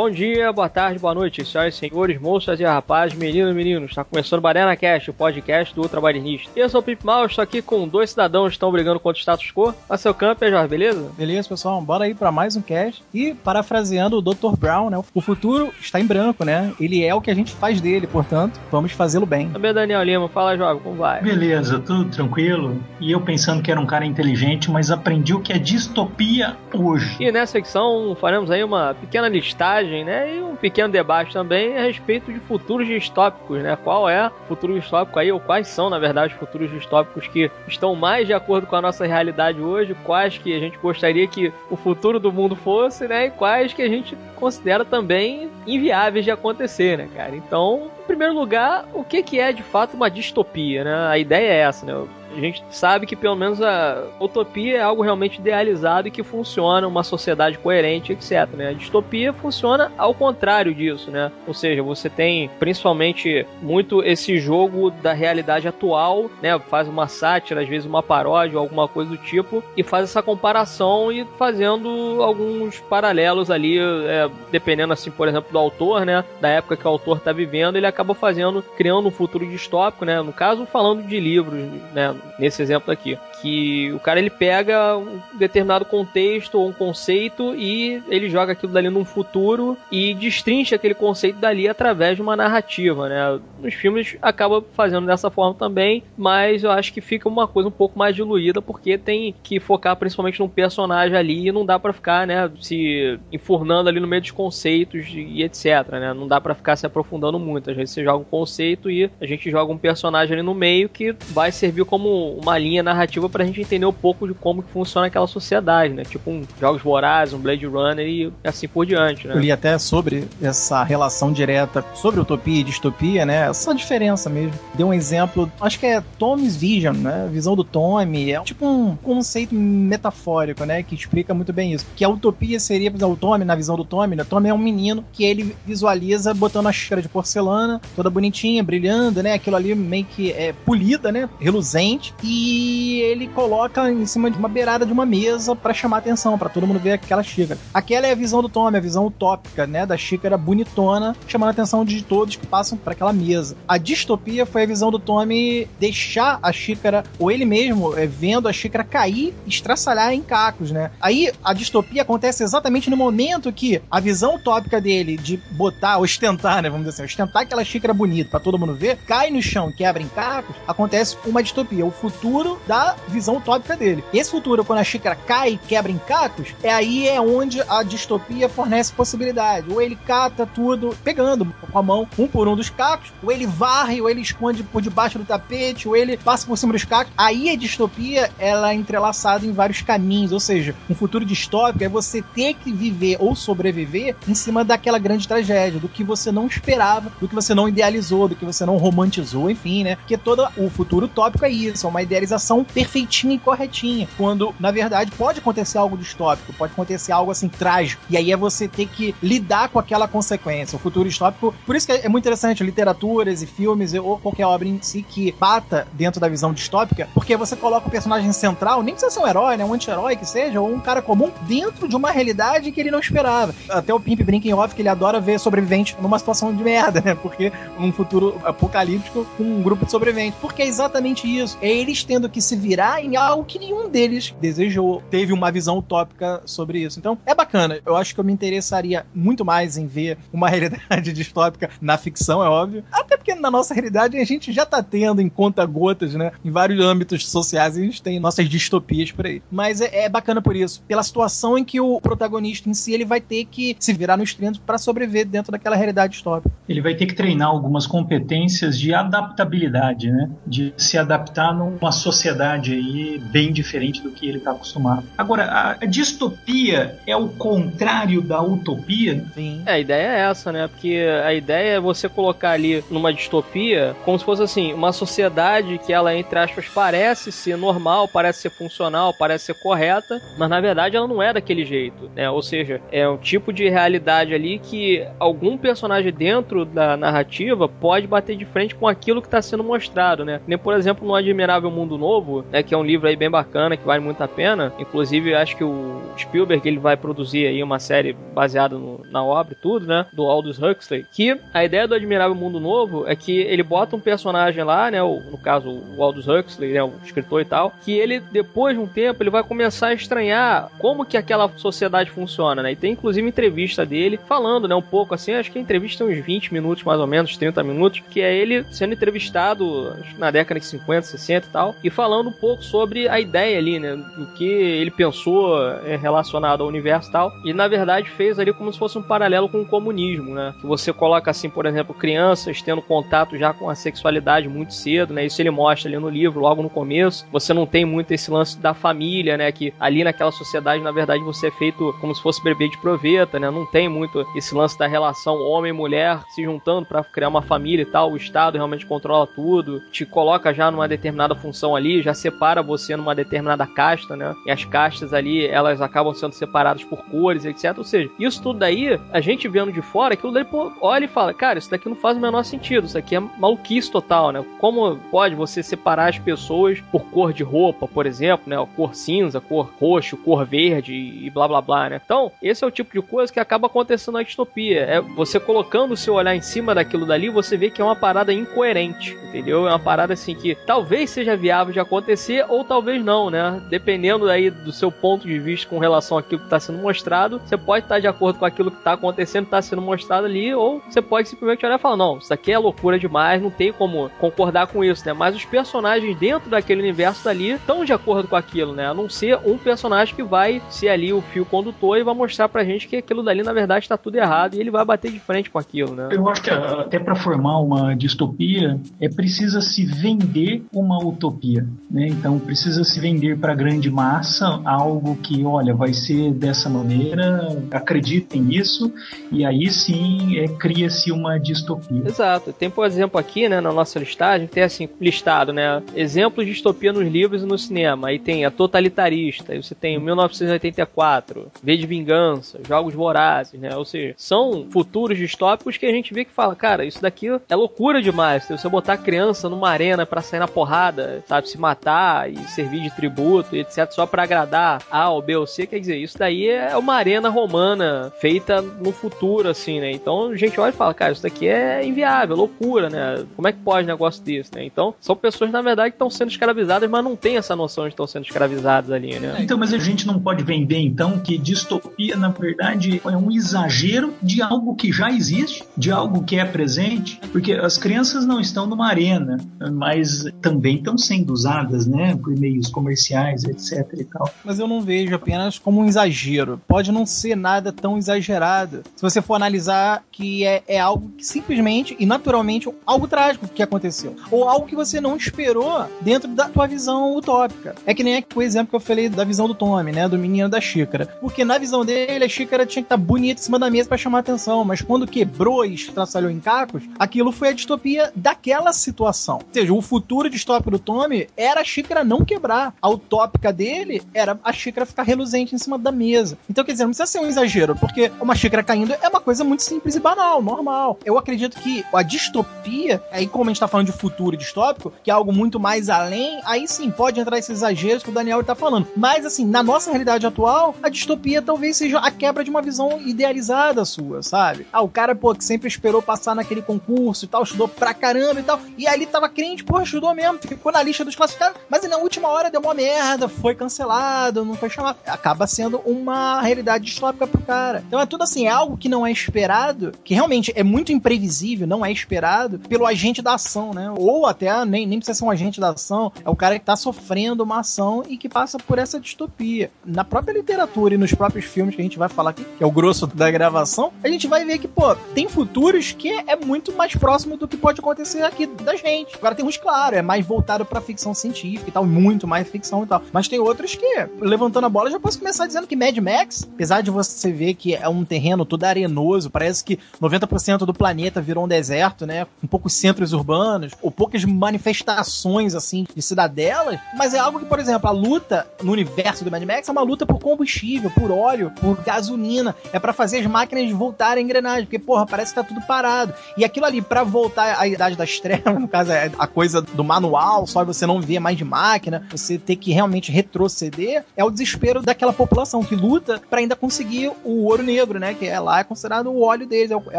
Bom dia, boa tarde, boa noite, senhoras e senhores, moças e rapazes, meninos e meninos. Está começando o Barena Cast, o podcast do Ultrabarinista. Eu sou o Pip Mal, estou aqui com dois cidadãos que estão brigando contra o status quo. Marcel Camp, Jorge, beleza? Beleza, pessoal, bora aí para mais um cast. E, parafraseando o Dr. Brown, né? O futuro está em branco, né? Ele é o que a gente faz dele, portanto, vamos fazê-lo bem. Também Daniel Lima, fala, Jorge, como vai? Beleza, tudo tranquilo. E eu pensando que era um cara inteligente, mas aprendi o que é distopia hoje. E nessa secção faremos aí uma pequena listagem, né? E um pequeno debate também a respeito de futuros distópicos, né? Qual é o futuro distópico aí, ou quais são, na verdade, os futuros distópicos que estão mais de acordo com a nossa realidade hoje, quais que a gente gostaria que o futuro do mundo fosse, né? E quais que a gente considera também inviáveis de acontecer, né, cara? Então, em primeiro lugar, o que, que é de fato uma distopia, né? A ideia é essa, né? A gente sabe que pelo menos a utopia é algo realmente idealizado e que funciona, uma sociedade coerente, etc. Né? A distopia funciona ao contrário disso, né? Ou seja, você tem principalmente muito esse jogo da realidade atual, né? Faz uma sátira, às vezes uma paródia alguma coisa do tipo, e faz essa comparação e fazendo alguns paralelos ali, é, dependendo assim, por exemplo, do autor, né? Da época que o autor está vivendo, ele acaba fazendo, criando um futuro distópico, né? No caso, falando de livros, né? Nesse exemplo aqui, que o cara ele pega um determinado contexto ou um conceito e ele joga aquilo dali num futuro e destrincha aquele conceito dali através de uma narrativa, né? Nos filmes acaba fazendo dessa forma também, mas eu acho que fica uma coisa um pouco mais diluída porque tem que focar principalmente num personagem ali e não dá para ficar, né, se enfurnando ali no meio dos conceitos e etc, né? Não dá para ficar se aprofundando muito. Às vezes você joga um conceito e a gente joga um personagem ali no meio que vai servir como uma linha narrativa pra gente entender um pouco de como que funciona aquela sociedade, né? Tipo um Jogos Vorazes, um Blade Runner e assim por diante, né? Eu li até sobre essa relação direta sobre utopia e distopia, né? Essa diferença mesmo. Deu um exemplo, acho que é Tommy's Vision, né? Visão do Tommy. É tipo um conceito metafórico, né? Que explica muito bem isso. Que a utopia seria, por exemplo, o Tommy, na visão do Tommy, né? Tommy é um menino que ele visualiza botando a xícara de porcelana, toda bonitinha, brilhando, né? Aquilo ali meio que é polida, né? Reluzente e ele coloca em cima de uma beirada de uma mesa para chamar atenção, para todo mundo ver aquela xícara. Aquela é a visão do Tommy, a visão utópica, né, da xícara bonitona, chamando a atenção de todos que passam para aquela mesa. A distopia foi a visão do Tommy deixar a xícara, ou ele mesmo, é, vendo a xícara cair, estraçalhar em cacos, né? Aí a distopia acontece exatamente no momento que a visão utópica dele de botar, ostentar, né, vamos dizer assim, ostentar aquela xícara bonita para todo mundo ver, cai no chão, quebra em cacos, acontece uma distopia o futuro da visão utópica dele. Esse futuro, quando a xícara cai quebra em cacos, é aí é onde a distopia fornece possibilidade. Ou ele cata tudo, pegando com a mão um por um dos cacos, ou ele varre, ou ele esconde por debaixo do tapete, ou ele passa por cima dos cacos. Aí a distopia, ela é entrelaçada em vários caminhos, ou seja, um futuro distópico é você ter que viver ou sobreviver em cima daquela grande tragédia, do que você não esperava, do que você não idealizou, do que você não romantizou, enfim, né? Porque todo o futuro utópico é isso, uma idealização e corretinha. Quando, na verdade, pode acontecer algo distópico, pode acontecer algo assim trágico. E aí é você ter que lidar com aquela consequência. O futuro distópico. Por isso que é muito interessante literaturas e filmes ou qualquer obra em si que bata dentro da visão distópica, porque você coloca o personagem central, nem precisa ser um herói, né? Um anti-herói que seja, ou um cara comum, dentro de uma realidade que ele não esperava. Até o Pimp brinca em off que ele adora ver sobrevivente numa situação de merda, né? Porque num futuro apocalíptico com um grupo de sobreviventes. Porque é exatamente isso. É eles tendo que se virar em algo que nenhum deles desejou, teve uma visão utópica sobre isso. Então, é bacana. Eu acho que eu me interessaria muito mais em ver uma realidade distópica na ficção, é óbvio. Até porque na nossa realidade a gente já tá tendo em conta gotas, né? Em vários âmbitos sociais a gente tem nossas distopias por aí. Mas é, é bacana por isso, pela situação em que o protagonista em si ele vai ter que se virar nos treinos para sobreviver dentro daquela realidade distópica. Ele vai ter que treinar algumas competências de adaptabilidade, né? De se adaptar numa sociedade aí bem diferente do que ele está acostumado. Agora, a, distopia é o contrário da utopia? Sim. É, a ideia é essa, né? Porque a ideia é você colocar ali numa distopia como se fosse assim, uma sociedade que ela, entre aspas, parece ser normal, parece ser funcional, parece ser correta, mas na verdade ela não é daquele jeito, né? Ou seja, é um tipo de realidade ali que algum personagem dentro da narrativa pode bater de frente com aquilo que está sendo mostrado, né? Nem, por exemplo, no Admirável Admirável Mundo Novo, né, que é um livro aí bem bacana, que vale muito a pena. Inclusive, acho que o Spielberg ele vai produzir aí uma série baseada no, na obra e tudo, né, do Aldous Huxley, que a ideia do Admirável Mundo Novo é que ele bota um personagem lá, né, o, no caso o Aldous Huxley, né, o escritor e tal, que ele depois de um tempo ele vai começar a estranhar como que aquela sociedade funciona, né? E tem inclusive entrevista dele falando, né, um pouco assim, acho que a entrevista tem uns 20 minutos mais ou menos, 30 minutos, que é ele sendo entrevistado na década de 50, 60 e tal, e falando um pouco sobre a ideia ali, né, do que ele pensou é, relacionado ao universo e tal, e na verdade fez ali como se fosse um paralelo com o comunismo, né? Que você coloca assim, por exemplo, crianças tendo contato já com a sexualidade muito cedo, né? Isso ele mostra ali no livro, logo no começo. Você não tem muito esse lance da família, né? Que ali naquela sociedade, na verdade, você é feito como se fosse bebê de proveta, né? Não tem muito esse lance da relação homem-mulher se juntando para criar uma família e tal. O Estado realmente controla tudo, te coloca já numa determinada função ali, já separa você numa determinada casta, né? E as castas ali, elas acabam sendo separadas por cores, etc. Ou seja, isso tudo daí, a gente vendo de fora, aquilo daí, pô, olha e fala, cara, isso daqui não faz o menor sentido, isso aqui é maluquice total, né? Como pode você separar as pessoas por cor de roupa, por exemplo, né? Cor cinza, cor roxo, cor verde e blá blá blá, né? Então, esse é o tipo de coisa que acaba acontecendo na distopia. É você colocando o seu olhar em cima daquilo dali, você vê que é uma parada incoerente, entendeu? É uma parada assim que talvez seja viável de acontecer ou talvez não, né? Dependendo aí do seu ponto de vista com relação àquilo que está sendo mostrado, você pode estar de acordo com aquilo que está acontecendo, está sendo mostrado ali, ou você pode simplesmente olhar e falar, não, isso aqui é loucura demais, não tem como concordar com isso, né? Mas os personagens dentro daquele universo dali estão de acordo com aquilo, né? A não ser um personagem que vai ser ali o fio condutor e vai mostrar pra gente que aquilo dali, na verdade, está tudo errado e ele vai bater de frente com aquilo, né? Eu acho que até para formar uma distopia, é precisa se vender uma utopia, né? Então precisa se vender para a grande massa algo que, olha, vai ser dessa maneira, acreditem nisso, e aí sim é, cria-se uma distopia. Exato. Tem, por exemplo, aqui, né, na nossa listagem, tem assim, listado, né, exemplos de distopia nos livros e no cinema. Aí tem a totalitarista, aí você tem o 1984, V de Vingança, Jogos Vorazes, né, ou seja, são futuros distópicos que a gente vê que fala, cara, isso daqui é loucura demais. Se você botar criança numa arena para sair na porrada, sabe, se matar e servir de tributo etc, só para agradar A ou B ou C, quer dizer, isso daí é uma arena romana feita no futuro, assim, né? Então a gente olha e fala, cara, isso daqui é inviável, loucura, né? Como é que pode um negócio desse, né? Então, são pessoas, na verdade, que estão sendo escravizadas, mas não tem essa noção de estão sendo escravizadas ali, né? Então, mas a gente não pode vender, então, que distopia, na verdade, é um exagero de algo que já existe, de algo que é presente, porque as crianças não estão numa arena, mas também estão sendo usadas, né, por meios comerciais, etc e tal. Mas eu não vejo apenas como um exagero. Pode não ser nada tão exagerado. Se você for analisar que é, é algo que simplesmente e naturalmente algo trágico que aconteceu. Ou algo que você não esperou dentro da tua visão utópica. É que nem o exemplo que eu falei da visão do Tommy, né? Do menino da xícara. Porque na visão dele, a xícara tinha que estar bonita em cima da mesa para chamar atenção. Mas quando quebrou e estraçalhou em cacos, aquilo foi a distopia daquela situação. Ou seja, o futuro distópico do Tommy era a xícara não quebrar. A utópica dele era a xícara ficar reluzente em cima da mesa. Então, quer dizer, não precisa ser um exagero, porque uma xícara caindo é uma coisa muito simples e banal, normal. Eu acredito que a distopia, aí como a gente tá falando de futuro distópico, que é algo muito mais além, aí sim pode entrar esses exageros que o Daniel tá falando. Mas, assim, na nossa realidade atual, a distopia talvez seja a quebra de uma visão idealizada sua, sabe? Ah, o cara, pô, que sempre esperou passar naquele concurso e tal, estudou pra caramba e tal, e ali tava crente, pô, estudou mesmo, ficou na lista dos classificados, mas na última hora deu uma merda, foi cancelado, não foi chamado. Acaba sendo uma realidade distópica pro cara. Então é tudo assim, é algo que não é esperado, que realmente é muito imprevisível, não é esperado, pelo agente da ação, né? Ou até nem, nem precisa ser um agente da ação, é o cara que tá sofrendo uma ação e que passa por essa distopia. Na própria literatura e nos próprios filmes que a gente vai falar aqui, que é o grosso da gravação, a gente vai ver que, pô, tem futuros que é muito mais próximo do que pode acontecer aqui da gente. Agora tem uns, claro, é mais voltado pra ficção científica e tal, muito mais ficção e tal. Mas tem outros que, levantando a bola, já posso começar dizendo que Mad Max, apesar de você ver que é um terreno todo arenoso, parece que 90% do planeta virou um deserto, né? Com poucos centros urbanos, ou poucas manifestações, assim, de cidadelas, mas é algo que, por exemplo, a luta no universo do Mad Max é uma luta por combustível, por óleo, por gasolina. É para fazer as máquinas voltarem à engrenagem, porque, porra, parece que tá tudo parado. E aquilo ali, para voltar à Idade das Trevas, no caso, é a coisa do manual só você não vê mais de máquina, você ter que realmente retroceder, é o desespero daquela população que luta para ainda conseguir o ouro negro, né? Que é lá é considerado o óleo deles, é, é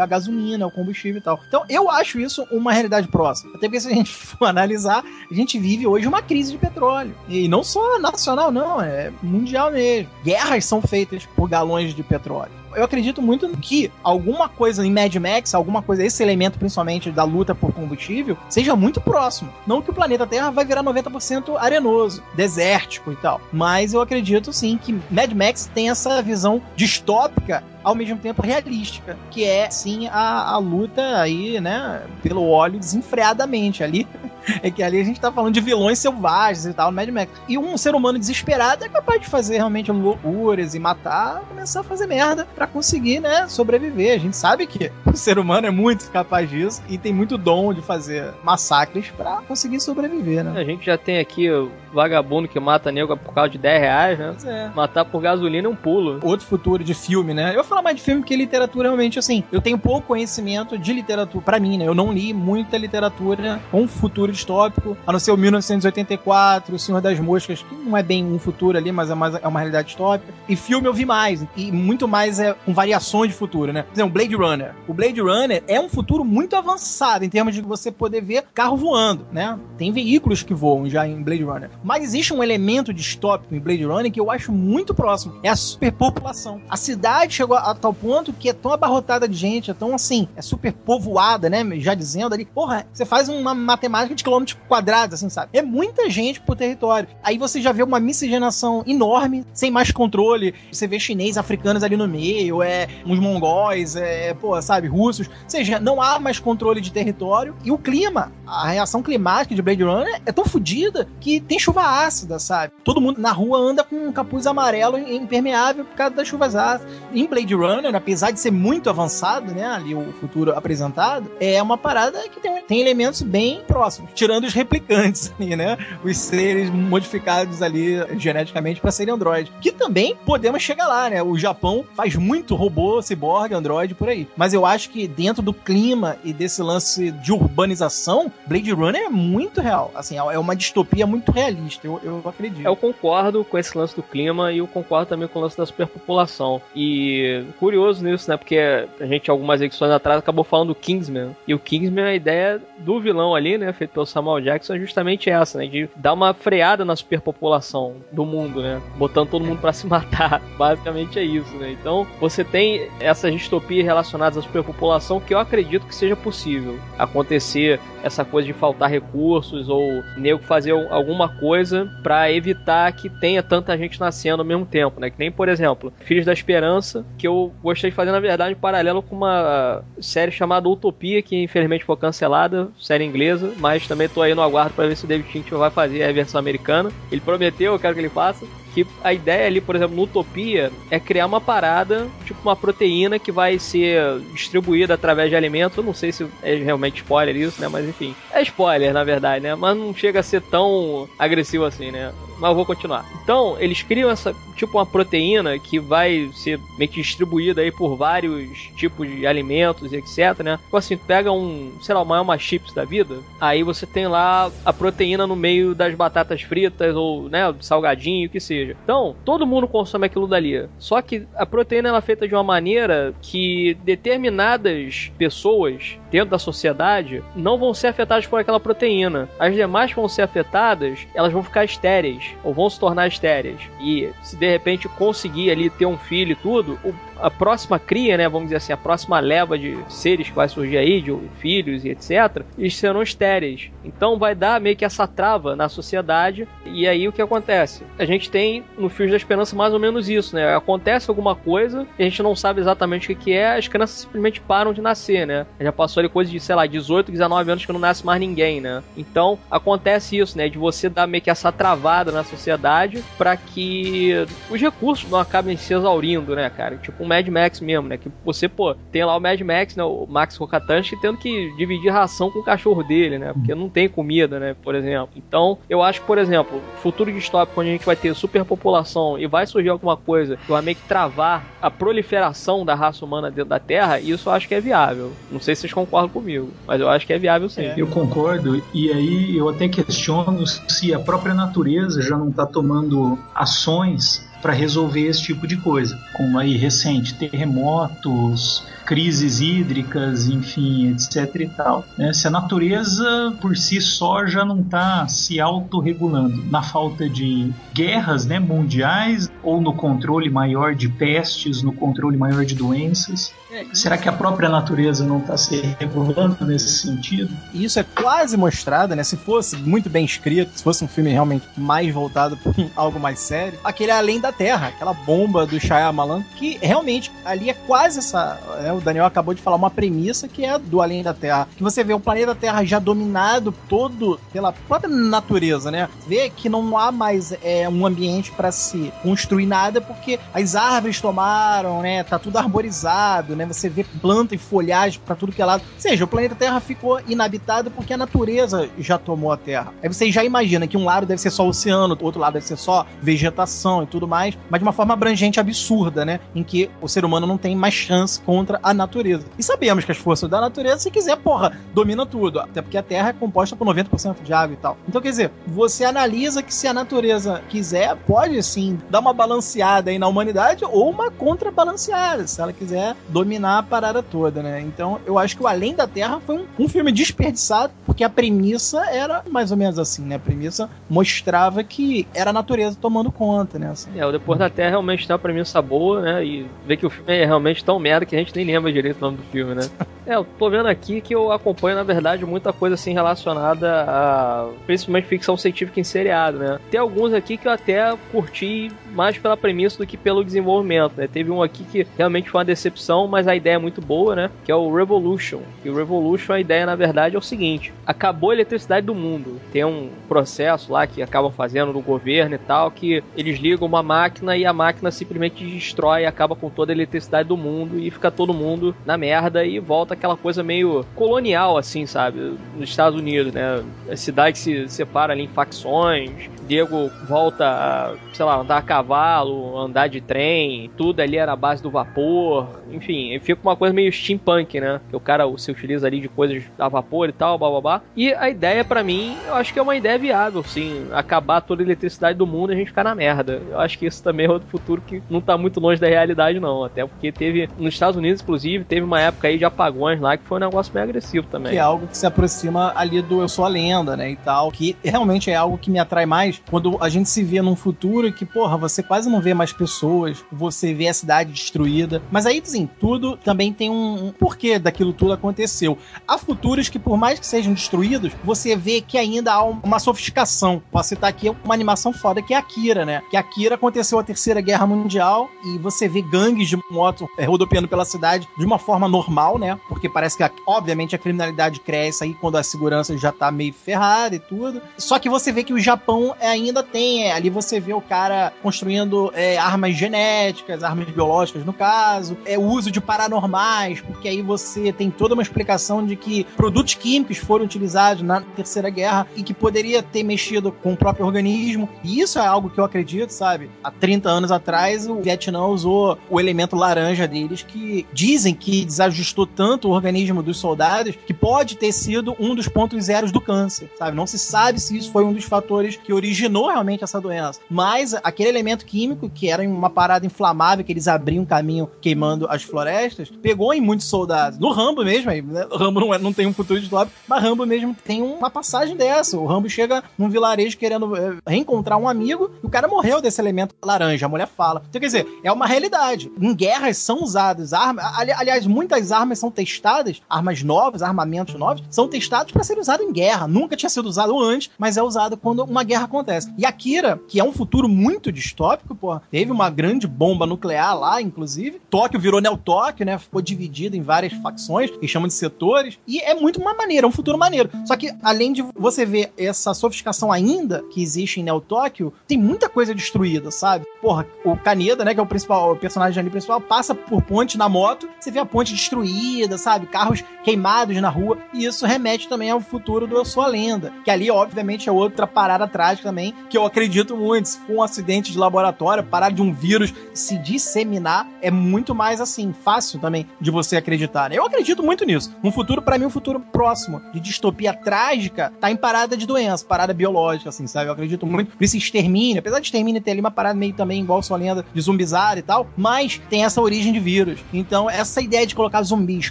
a gasolina, é o combustível e tal. Então eu acho isso uma realidade próxima. Até porque se a gente for analisar, a gente vive hoje uma crise de petróleo. E não só nacional, não, é mundial mesmo. Guerras são feitas por galões de petróleo eu acredito muito que alguma coisa em Mad Max, alguma coisa, esse elemento principalmente da luta por combustível, seja muito próximo. Não que o planeta Terra vai virar 90% arenoso, desértico e tal. Mas eu acredito sim que Mad Max tem essa visão distópica ao mesmo tempo realística, que é sim a, a luta aí, né, pelo óleo desenfreadamente ali. é que ali a gente tá falando de vilões selvagens e tal, no Mad Max. E um ser humano desesperado é capaz de fazer realmente loucuras e matar, começar a fazer merda para conseguir, né, sobreviver. A gente sabe que o ser humano é muito capaz disso e tem muito dom de fazer massacres para conseguir sobreviver, né? A gente já tem aqui o vagabundo que mata nego por causa de 10 reais, né? É. Matar por gasolina é um pulo. Outro futuro de filme, né? Eu falar mais de filme porque literatura realmente, assim, eu tenho pouco conhecimento de literatura, para mim, né? Eu não li muita literatura com futuro distópico, a não ser o 1984, O Senhor das Moscas, que não é bem um futuro ali, mas é, mais, é uma realidade distópica. E filme eu vi mais, e muito mais é com variações de futuro, né? Por exemplo, Blade Runner. O Blade Runner é um futuro muito avançado em termos de você poder ver carro voando, né? Tem veículos que voam já em Blade Runner. Mas existe um elemento distópico em Blade Runner que eu acho muito próximo, é a superpopulação. A cidade chegou a tal ponto que é tão abarrotada de gente, é tão assim, é super povoada, né? Já dizendo ali, porra, você faz uma matemática de quilômetros quadrados, assim, sabe? É muita gente pro território. Aí você já vê uma miscigenação enorme, sem mais controle. Você vê chinês, africanos ali no meio, é uns mongóis, é, pô, sabe, russos. Ou seja, não há mais controle de território. E o clima, a reação climática de Blade Runner é tão fodida que tem chuva ácida, sabe? Todo mundo na rua anda com um capuz amarelo impermeável por causa das chuvas ácidas. Em Blade Runner, apesar de ser muito avançado, né, ali o futuro apresentado, é uma parada que tem, tem elementos bem próximos, tirando os replicantes ali, né? Os seres modificados ali geneticamente para serem android. Que também podemos chegar lá, né? O Japão faz muito robô, ciborgue, android por aí. Mas eu acho que dentro do clima e desse lance de urbanização, Blade Runner é muito real. Assim, é uma distopia muito realista, eu, eu acredito. Eu concordo com esse lance do clima e eu concordo também com o lance da superpopulação. E curioso nisso, né? Porque a gente, algumas edições atrás, acabou falando do Kingsman. E o Kingsman, a ideia do vilão ali, né? Feito pelo Samuel Jackson, é justamente essa, né? De dar uma freada na superpopulação do mundo, né? Botando todo mundo para se matar. Basicamente é isso, né? Então, você tem essas distopias relacionadas à superpopulação que eu acredito que seja possível acontecer essa coisa de faltar recursos ou nego fazer alguma coisa para evitar que tenha tanta gente nascendo ao mesmo tempo, né? Que nem, por exemplo, Filhos da Esperança, que eu gostei de fazer, na verdade, em paralelo com uma série chamada Utopia, que infelizmente foi cancelada, série inglesa, mas também tô aí no aguardo para ver se o David Fincher vai fazer a versão americana. Ele prometeu, eu quero que ele faça que a ideia ali, por exemplo, no Utopia, é criar uma parada, tipo uma proteína que vai ser distribuída através de alimentos. Não sei se é realmente spoiler isso, né? Mas enfim. É spoiler, na verdade, né? Mas não chega a ser tão agressivo assim, né? Mas eu vou continuar. Então, eles criam essa, tipo, uma proteína que vai ser meio que distribuída aí por vários tipos de alimentos e etc, né? Tipo assim, pega um, sei lá, uma chips da vida, aí você tem lá a proteína no meio das batatas fritas ou, né, salgadinho, o que seja seja. Então, todo mundo consome aquilo dali. Só que a proteína ela é feita de uma maneira que determinadas pessoas dentro da sociedade não vão ser afetadas por aquela proteína. As demais que vão ser afetadas, elas vão ficar estéreis ou vão se tornar estéreis. E se de repente conseguir ali ter um filho e tudo, a próxima cria, né, vamos dizer assim, a próxima leva de seres que vai surgir aí, de filhos e etc, eles serão estéreis. Então vai dar meio que essa trava na sociedade. E aí o que acontece? A gente tem no Fios da Esperança mais ou menos isso, né? Acontece alguma coisa a gente não sabe exatamente o que é, as crianças simplesmente param de nascer, né? Já passou ali coisa de, sei lá, 18, 19 anos que não nasce mais ninguém, né? Então acontece isso, né? De você dar meio que essa travada na sociedade para que os recursos não acabem se exaurindo, né, cara? Tipo, Mad Max mesmo, né? Que você, pô, tem lá o Mad Max, né? O Max Rokatansky tendo que dividir ração com o cachorro dele, né? Porque não tem comida, né? Por exemplo. Então, eu acho que, por exemplo, futuro distópico, onde a gente vai ter superpopulação e vai surgir alguma coisa que vai meio que travar a proliferação da raça humana dentro da Terra, isso eu acho que é viável. Não sei se vocês concordam concorda comigo. Mas eu acho que é viável sim. É. Eu concordo, e aí eu até questiono se a própria natureza já não está tomando ações para resolver esse tipo de coisa, como aí recente terremotos, crises hídricas, enfim, etc e tal. Né? Se a natureza por si só já não está se autorregulando na falta de guerras né, mundiais ou no controle maior de pestes, no controle maior de doenças, é, será que a própria natureza não está se regulando nesse sentido? Isso é quase mostrado, né? Se fosse muito bem escrito, se fosse um filme realmente mais voltado para algo mais sério, aquele Além da Terra, aquela bomba do Shyamalan, que realmente ali é quase essa. Né, o Daniel acabou de falar uma premissa que é do Além da Terra. Que você vê o planeta Terra já dominado todo pela própria natureza, né? Vê que não há mais é, um ambiente para se construir nada porque as árvores tomaram, né? Tá tudo arborizado, né? Você vê planta e folhagem para tudo que é lado. Ou seja, o planeta Terra ficou inabitado porque a natureza já tomou a Terra. Aí você já imagina que um lado deve ser só oceano, outro lado deve ser só vegetação e tudo mais, mas de uma forma abrangente absurda, né? Em que o ser humano não tem mais chance contra a natureza. E sabemos que as forças da natureza, se quiser, porra, domina tudo. Até porque a Terra é composta por 90% de água e tal. Então, quer dizer, você analisa que se a natureza quiser, pode sim dar uma balanceada aí na humanidade ou uma contrabalanceada, se ela quiser dominar a parada toda, né? Então, eu acho que o Além da Terra foi um, um filme desperdiçado, porque a premissa era mais ou menos assim, né? A premissa mostrava que era a natureza tomando conta, né? Assim. É, o Depois da Terra realmente tem uma premissa boa, né? E ver que o filme é realmente tão merda que a gente nem lembra direito o nome do filme, né? É, eu tô vendo aqui que eu acompanho, na verdade, muita coisa assim relacionada a principalmente ficção científica em seriado, né? Tem alguns aqui que eu até curti mais pela premissa do que pelo desenvolvimento, né? Teve um aqui que realmente foi uma decepção, mas a ideia é muito boa, né? Que é o Revolution. E o Revolution, a ideia, na verdade, é o seguinte: acabou a eletricidade do mundo. Tem um processo lá que acabam fazendo no governo e tal, que eles ligam uma máquina e a máquina simplesmente destrói, acaba com toda a eletricidade do mundo e fica todo mundo na merda e volta aquela coisa meio colonial, assim, sabe? Nos Estados Unidos, né? A cidade se separa ali em facções, Diego volta a, sei lá, andar a cavalo, andar de trem, tudo ali era a base do vapor, enfim, fica uma coisa meio steampunk, né? Que o cara se utiliza ali de coisas a vapor e tal, blá. E a ideia para mim, eu acho que é uma ideia viável, sim, acabar toda a eletricidade do mundo e a gente ficar na merda. Eu acho que isso também é outro futuro que não tá muito longe da realidade não, até porque teve nos Estados Unidos inclusive, teve uma época aí de apagões lá que foi um negócio meio agressivo também. Que é algo que se aproxima ali do Eu Sou a Lenda, né, e tal, que realmente é algo que me atrai mais quando a gente se vê num futuro que, porra, você quase não vê mais pessoas, você vê a cidade destruída. Mas aí, assim, tudo também tem um, porquê daquilo tudo aconteceu. Há futuros que, por mais que sejam destruídos, você vê que ainda há uma sofisticação. Posso citar aqui uma animação foda que é Akira, né? Que Akira aconteceu a Terceira Guerra Mundial e você vê gangues de moto é, rodopiando pela cidade de uma forma normal, né? Porque parece que, obviamente, a criminalidade cresce aí quando a segurança já tá meio ferrada e tudo. Só que você vê que o Japão ainda tem, é, ali você vê o cara construindo é, armas genéticas, armas biológicas no caso, é o uso de paranormais, porque aí você tem toda uma explicação de que produtos químicos foram utilizados na Terceira Guerra e que poderia ter mexido com o próprio organismo. E isso é algo que eu acredito, sabe? Há 30 anos atrás, o Vietnã usou o elemento laranja deles que dizem que desajustou tanto o organismo dos soldados que pode ter sido um dos pontos zeros do câncer, sabe? Não se sabe se isso foi um dos fatores que originou realmente essa doença. Mas aquele elemento químico, que era uma parada inflamável, que eles abriam caminho queimando as florestas, pegou em muitos soldados. No Rambo mesmo, né? Rambo não, é, não tem um futuro de top, mas Rambo mesmo tem uma passagem dessa. O Rambo chega num vilarejo querendo é, reencontrar um amigo e o cara morreu desse elemento laranja. A mulher fala. Então, quer dizer, é uma realidade. Em guerras são usadas armas. Ali, aliás, muitas armas são testadas, armas novas, armamentos novos, são testados para ser usado em guerra. Nunca tinha sido usado antes, mas é usado quando uma guerra acontece. E Akira, que é um futuro muito distópico, pô, teve uma grande bomba nuclear lá, inclusive. Tóquio virou Neo-Tóquio, né? Ficou dividido em várias facções, que chamam de setores. E é muito uma maneira, é um futuro maneiro. Só que, além de você ver essa sofisticação ainda que existe em Neo-Tóquio, tem muita coisa destruída, sabe? Porra, o Kaneda, né, que é o principal o personagem ali principal, passa por ponte na moto, você vê a ponte destruída, sabe? Carros queimados na rua. E isso remete também ao futuro do Eu Sou a Lenda. Que ali, obviamente, é outra parada trágica também, que eu acredito muito. Se for um acidente de laboratório, parar de um vírus se disseminar, é muito mais assim, fácil também de você acreditar. Né? Eu acredito muito nisso. Um futuro, para mim, um futuro próximo de distopia trágica, tá em parada de doença, parada biológica, assim, sabe? Eu acredito muito nesse extermínio. Apesar de extermínio ter ali uma parada meio também igual sua lenda de zumbizar e tal, mas tem essa origem de vírus. Então, essa ideia de colocar zumbis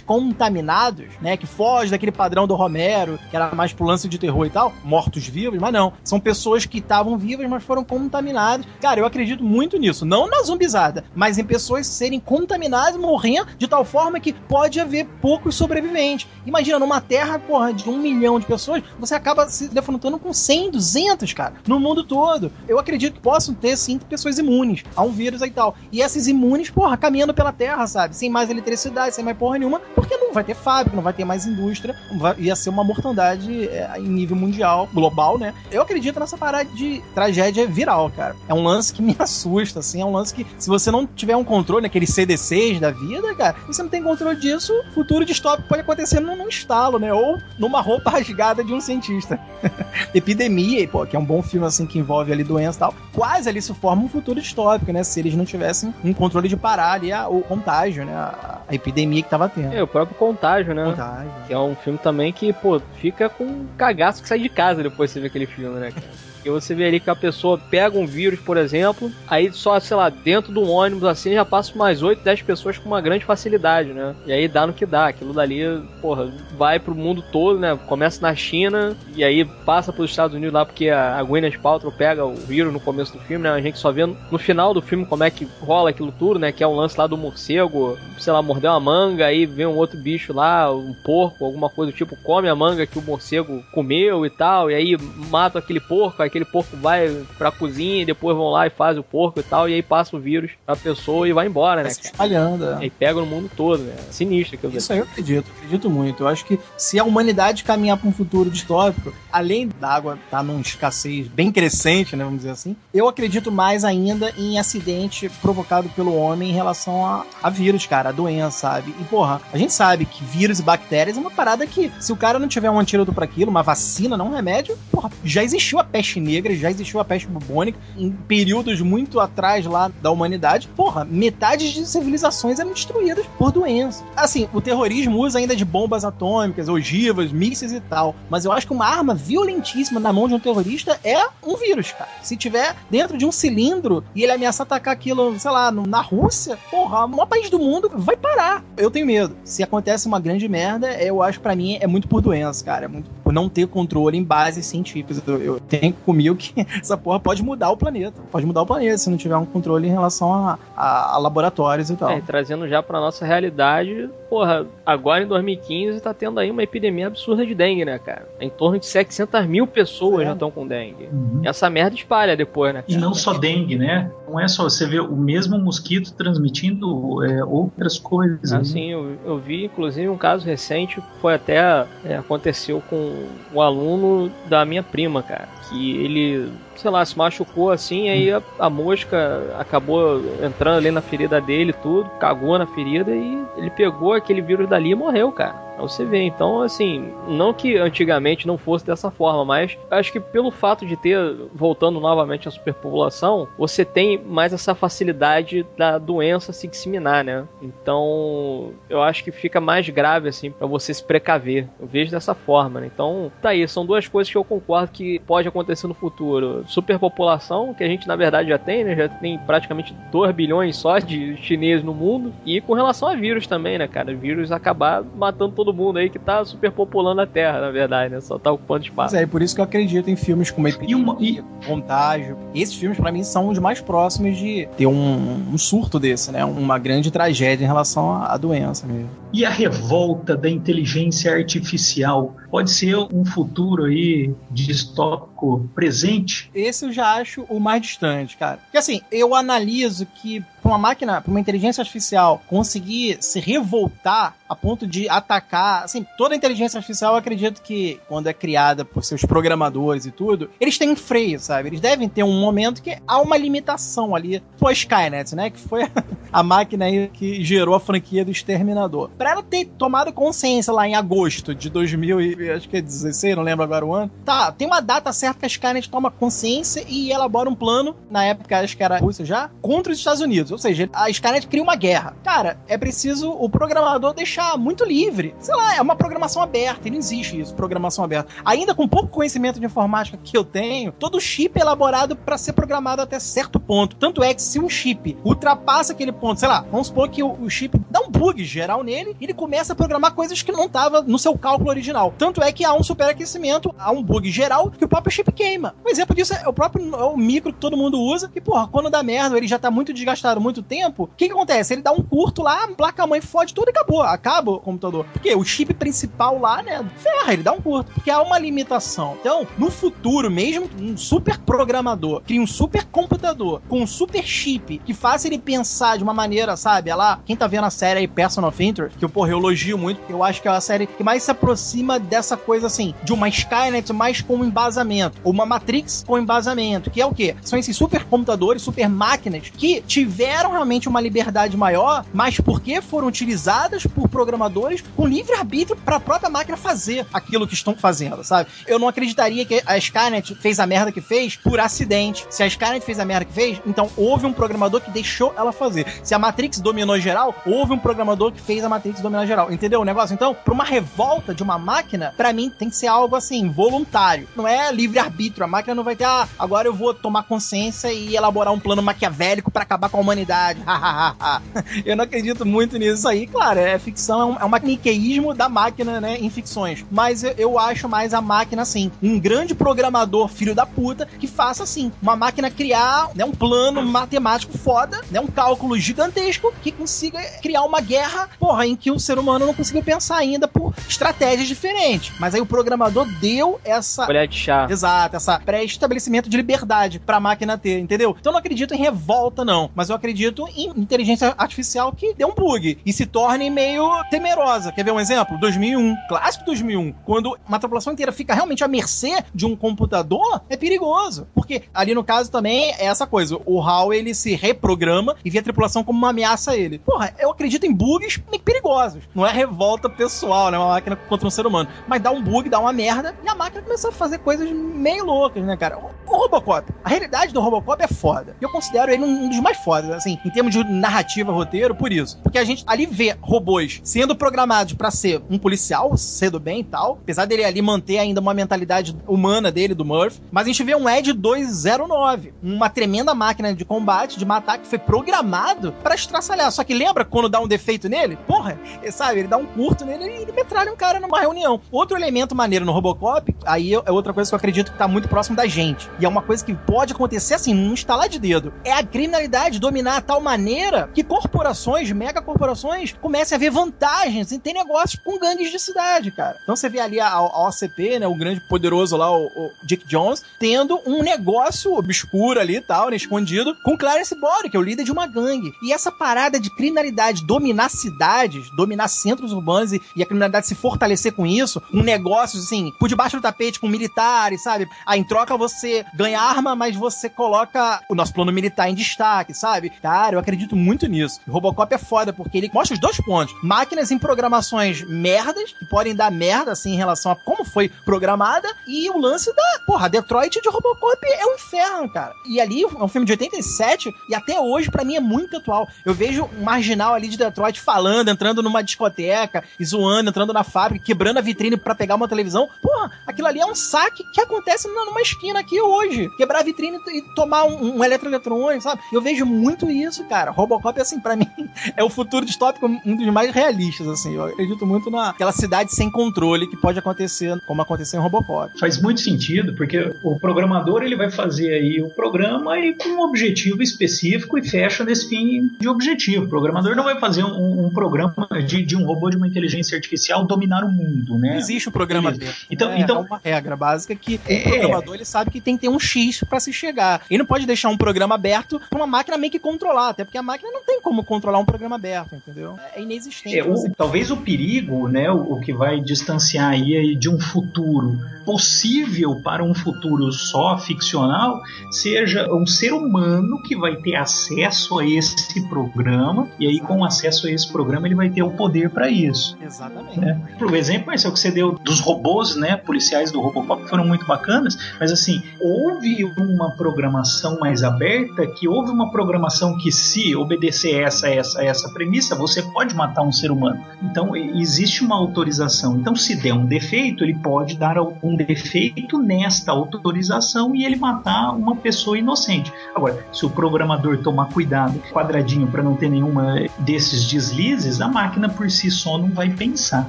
contaminados, né, que foge daquele padrão do Romero, que era mais pro lance de terror e tal, mortos-vivos, mas não. São pessoas que estavam vivas, mas foram contaminadas. Cara, eu acredito muito nisso. Não na zumbizada, mas em pessoas serem contaminadas, morrendo de tal forma que pode haver poucos sobreviventes. Imagina, numa terra, porra, de um milhão de pessoas, você acaba se defrontando com 100, 200, cara, no mundo todo. Eu acredito que possam ter, sim, pessoas imunes a um vírus e tal. E esses imunes, porra, caminhando pela terra, sabe? Sem mais eletricidade, sem mais porra nenhuma, porque não vai ter fábrica, não vai ter mais indústria, vai, ia ser uma mortandade é, em nível mundial, global, né? Eu acredito nessa parada de tragédia viral, cara. É um lance que me assusta, assim, é um lance que, se você não tiver um controle, naquele CDCs da vida, cara, você não tem controle disso, futuro distópico pode acontecer num, num estalo, né? Ou numa roupa rasgada de um cientista. Epidemia, pô, que é um bom filme, assim, que envolve ali doença e tal, quase ali se forma um futuro distópico, né? Se eles não tivessem um controle de parar ali a, o contágio, né? A, a epidemia que tava tendo. É, o próprio Contágio, né? Contágio. Que é um filme também que, pô, fica com um cagaço que sai de casa depois que você vê aquele filme, né, cara? E você vê ali que a pessoa pega um vírus, por exemplo, aí só, sei lá, dentro de um ônibus assim já passa mais 8, 10 pessoas com uma grande facilidade, né? E aí dá no que dá. Aquilo dali, porra, vai pro mundo todo, né? Começa na China e aí passa pros Estados Unidos lá porque a Gwyneth Paltrow pega o vírus no começo do filme, né? A gente só vê no final do filme como é que rola aquilo tudo, né? Que é um lance lá do morcego, sei lá, mordeu uma manga, aí vem um outro bicho lá, um porco, alguma coisa do tipo, come a manga que o morcego comeu e tal, e aí mata aquele porco, aquele porco vai pra cozinha e depois vão lá e faz o porco e tal, e aí passa o vírus pra pessoa e vai embora, né? Vai se espalhando. E aí pega no mundo todo, né? Sinistro aquilo. Isso aí eu acredito, acredito muito. Eu acho que se a humanidade caminhar pra um futuro distópico, além da água estar tá numa escassez bem crescente, né, vamos dizer assim, eu acredito mais ainda em acidente provocado pelo homem em relação a, a vírus, cara, a doença, sabe? E, porra, a gente sabe que vírus e bactérias é uma parada que, se o cara não tiver um antídoto para aquilo, uma vacina, não um remédio, porra, já existiu a peste negra, já existiu a peste bubônica em períodos muito atrás lá da humanidade. Porra, metade de civilizações eram destruídas por doenças. Assim, o terrorismo usa ainda de bombas atômicas, ogivas, mísseis e tal, mas eu acho que uma arma violentíssima na mão de um terrorista é um vírus, cara. Se tiver dentro de um cilindro e ele ameaçar atacar aquilo, sei lá, na Rússia, porra, o maior país do mundo vai parar. Eu tenho medo. Se acontece uma grande merda, eu acho para mim é muito por doença, cara. É muito por não ter controle em bases científicas. Eu, tenho comigo que essa porra pode mudar o planeta. Pode mudar o planeta se não tiver um controle em relação a, a, a laboratórios e tal. É, trazendo já pra nossa realidade, porra, agora em 2015 tá tendo aí uma epidemia absurda de dengue, né, cara? Em torno de 700 mil pessoas é. já estão com dengue. Uhum. E essa merda espalha depois, né? Cara? E não só dengue, né? Não é só você ver o mesmo mosquito transmitindo é, outras coisas. Assim, né? eu, eu vi inclusive um caso recente, foi até é, aconteceu com o um aluno da minha prima, cara, que ele sei lá, se machucou assim, aí a, a, mosca acabou entrando ali na ferida dele tudo, cagou na ferida e ele pegou aquele vírus dali e morreu, cara. Você ver. Então, assim, não que antigamente não fosse dessa forma, mas acho que pelo fato de ter, voltando novamente à superpopulação, você tem mais essa facilidade da doença se disseminar, né? Então, eu acho que fica mais grave, assim, para você se precaver. Eu vejo dessa forma, né? Então, tá aí, são duas coisas que eu concordo que pode acontecer no futuro superpopulação, que a gente na verdade já tem, né? Já tem praticamente 2 bilhões só de chineses no mundo. E com relação a vírus também, né, cara? Vírus acabar matando todo mundo aí que tá superpopulando a Terra, na verdade, né? Só tá ocupando espaço. é, por isso que eu acredito em filmes como Epidemia, e Contágio. Esses filmes, para mim, são os mais próximos de ter um, um, surto desse, né? Uma grande tragédia em relação à, à doença mesmo. E a revolta da inteligência artificial pode ser um futuro aí distópico presente? Esse eu já acho o mais distante, cara. Porque assim, eu analiso que pra uma máquina, pra uma inteligência artificial conseguir se revoltar a ponto de atacar, assim, toda inteligência artificial, eu acredito que quando é criada por seus programadores e tudo, eles têm um freio, sabe? Eles devem ter um momento que há uma limitação ali. Foi Skynet, né? Que foi a máquina aí que gerou a franquia do Exterminador. Pra ela ter tomado consciência lá em agosto de 2000 e acho que é 16, não lembro agora o ano. Tá, tem uma data certa que a Skynet toma consciência e elabora um plano, na época acho que era a Rússia já, contra os Estados Unidos. Ou seja, a Skynet cria uma guerra. Cara, é preciso o programador deixar muito livre. Sei lá, é uma programação aberta, não existe isso, programação aberta. Ainda com pouco conhecimento de informática que eu tenho, todo chip é elaborado para ser programado até certo ponto. Tanto é que se um chip ultrapassa aquele ponto, sei lá, vamos supor que o, o chip dá um bug geral nele, ele começa a programar coisas que não tava no seu cálculo original. Tanto é que há um superaquecimento, há um bug geral que o próprio chip queima. Um exemplo disso é o próprio é o micro que todo mundo usa, que, porra, quando dá merda, ele já tá muito desgastado muito tempo, o que, que acontece? Ele dá um curto lá, a placa-mãe fode tudo e acabou. Acaba o computador. Porque o chip principal lá, né, ferra, ele dá um curto. Porque há uma limitação. Então, no futuro, mesmo um super programador cria um super computador com um super chip que faça ele pensar de uma maneira, sabe? É lá, quem tá vendo a série aí, Person of Interest, que eu, porra, eu elogio muito, eu acho que é a série que mais se aproxima dessa coisa assim, de uma Skynet mais com embasamento, ou uma Matrix com embasamento, que é o quê? São esses super computadores, super máquinas que tiveram realmente uma liberdade maior, mas porque foram utilizadas por programadores com livre arbítrio para a própria máquina fazer aquilo que estão fazendo, sabe? Eu não acreditaria que a Skynet fez a merda que fez por acidente. Se a Skynet fez a merda que fez, então houve um programador que deixou ela fazer. Se a Matrix dominou geral, houve um programador que fez a Matrix dominar geral. Entendeu o negócio? Então, para uma revolta de uma máquina, para mim tem que ser algo assim, voluntário. Não é livre arbítrio. A máquina não vai ter, ah, agora eu vou tomar consciência e elaborar um plano maquiavélico para acabar com a humanidade. eu não acredito muito nisso aí. Claro, é ficção, é um, é um maniqueísmo da máquina, né, em ficções. Mas eu, eu acho mais a máquina, assim, um grande programador filho da puta que faça, assim, uma máquina criar né, um plano matemático foda, né, um cálculo gigantesco que consiga criar uma guerra, porra, em que o ser humano não conseguiu pensar ainda por estratégias diferentes. Mas aí o programador deu essa... Colher de chá. Exato, essa pré-estabelecimento de liberdade pra máquina ter, entendeu? Então eu não acredito em revolta, não. Mas eu acredito em inteligência artificial que dê um bug e se torne meio temerosa. Quer ver um exemplo? 2001, clássico 2001. Quando uma tripulação inteira fica realmente à mercê de um computador, é perigoso. Porque ali no caso também é essa coisa. O HAL ele se reprograma e vê a tripulação como uma ameaça a ele. Porra, eu acredito em bugs perigosos. Não é revolta pessoal, né? Uma máquina contra um ser humano. Mas dá um bug, dá uma merda e a máquina começa a fazer coisas meio loucas, né, cara? O Robocop. A realidade do Robocop é foda. Eu considero ele um dos mais fodas, assim, em termos de narrativa, roteiro, por isso. Porque a gente ali vê robôs sendo programados para ser um policial, ser do bem e tal, apesar dele ali manter ainda uma mentalidade humana dele, do Murphy, mas a gente vê um Ed 209, uma tremenda máquina de combate, de matar, que foi programado para estraçalhar. Só que lembra quando dá um defeito nele? Porra, sabe, ele dá um curto nele e ele metralha um cara numa reunião. Outro elemento maneiro no Robocop, aí é outra coisa que eu acredito que tá muito próximo da gente. E é uma coisa que pode acontecer assim, num estalar de dedo. É a criminalidade dominar a tal maneira que corporações, megacorporações, comecem a ver vantagens em ter negócios com gangues de cidade, cara. Então você vê ali a, a OCP, né, o grande poderoso lá, o, o, Dick Jones, tendo um negócio obscuro ali e tal, né, escondido, com Clarence Body, que é o líder de uma gangue. E essa parada de criminalidade dominar cidades, dominar centros urbanos e, e a criminalidade se fortalecer com isso, um negócio, assim, por debaixo do tapete com militares, sabe? Aí em troca você ganha arma, mas você coloca o nosso plano militar em destaque, sabe? Cara, eu acredito muito nisso. O Robocop é foda porque ele mostra os dois pontos. Máquinas em programações merdas, que podem dar merda, assim, em relação a como foi programada, e o lance da, porra, Detroit de Robocop é um inferno, cara. E ali é um filme de 87 e até hoje, para mim, é muito atual. Eu vejo um marginal ali de Detroit falando, entrando numa discoteca, zoando, entrando na fábrica, quebrando a vitrine para pegar uma televisão. Porra, aquilo ali é um saque que acontece numa esquina aqui hoje. Quebrar a vitrine e tomar um, um eletroeletrônico, sabe? Eu vejo muito isso, cara. Robocop, assim, para mim, é o futuro distópico um dos mais realistas, assim. Eu acredito muito naquela cidade sem controle que pode acontecer, como aconteceu em Robocop. Faz muito sentido, porque o programador ele vai fazer aí o programa e com um objetivo específico e fecha nesse fim de objetivo. O programador não vai fazer um, um, programa de, de, um robô de uma inteligência artificial dominar o mundo, né? Não existe um programa aberto. Então, é, então, é uma regra básica que o é, programador ele sabe que tem que ter um X para se chegar. Ele não pode deixar um programa aberto pra uma máquina meio que controlar, até porque a máquina não tem como controlar um programa aberto, entendeu? É inexistente. É, o, talvez o perigo, né, o, o que vai distanciar aí de um futuro possível para um futuro só ficcional seja um ser humano que vai ter acesso a esse programa e aí com acesso a esse programa ele vai ter o poder para isso. Exatamente. Né? Por exemplo, esse é o que você deu dos robôs, né, policiais do Robocop que foram muito bacanas, mas assim, houve uma programação mais aberta que houve uma programação que se obedecer essa, essa, essa premissa, você pode matar um ser humano. Então, existe uma autorização. Então, se der um defeito, ele pode dar um defeito nesta autorização e ele matar uma pessoa inocente. Agora, se o programador tomar cuidado, quadradinho, para não ter nenhuma desses deslizes, a máquina por si só não vai pensar.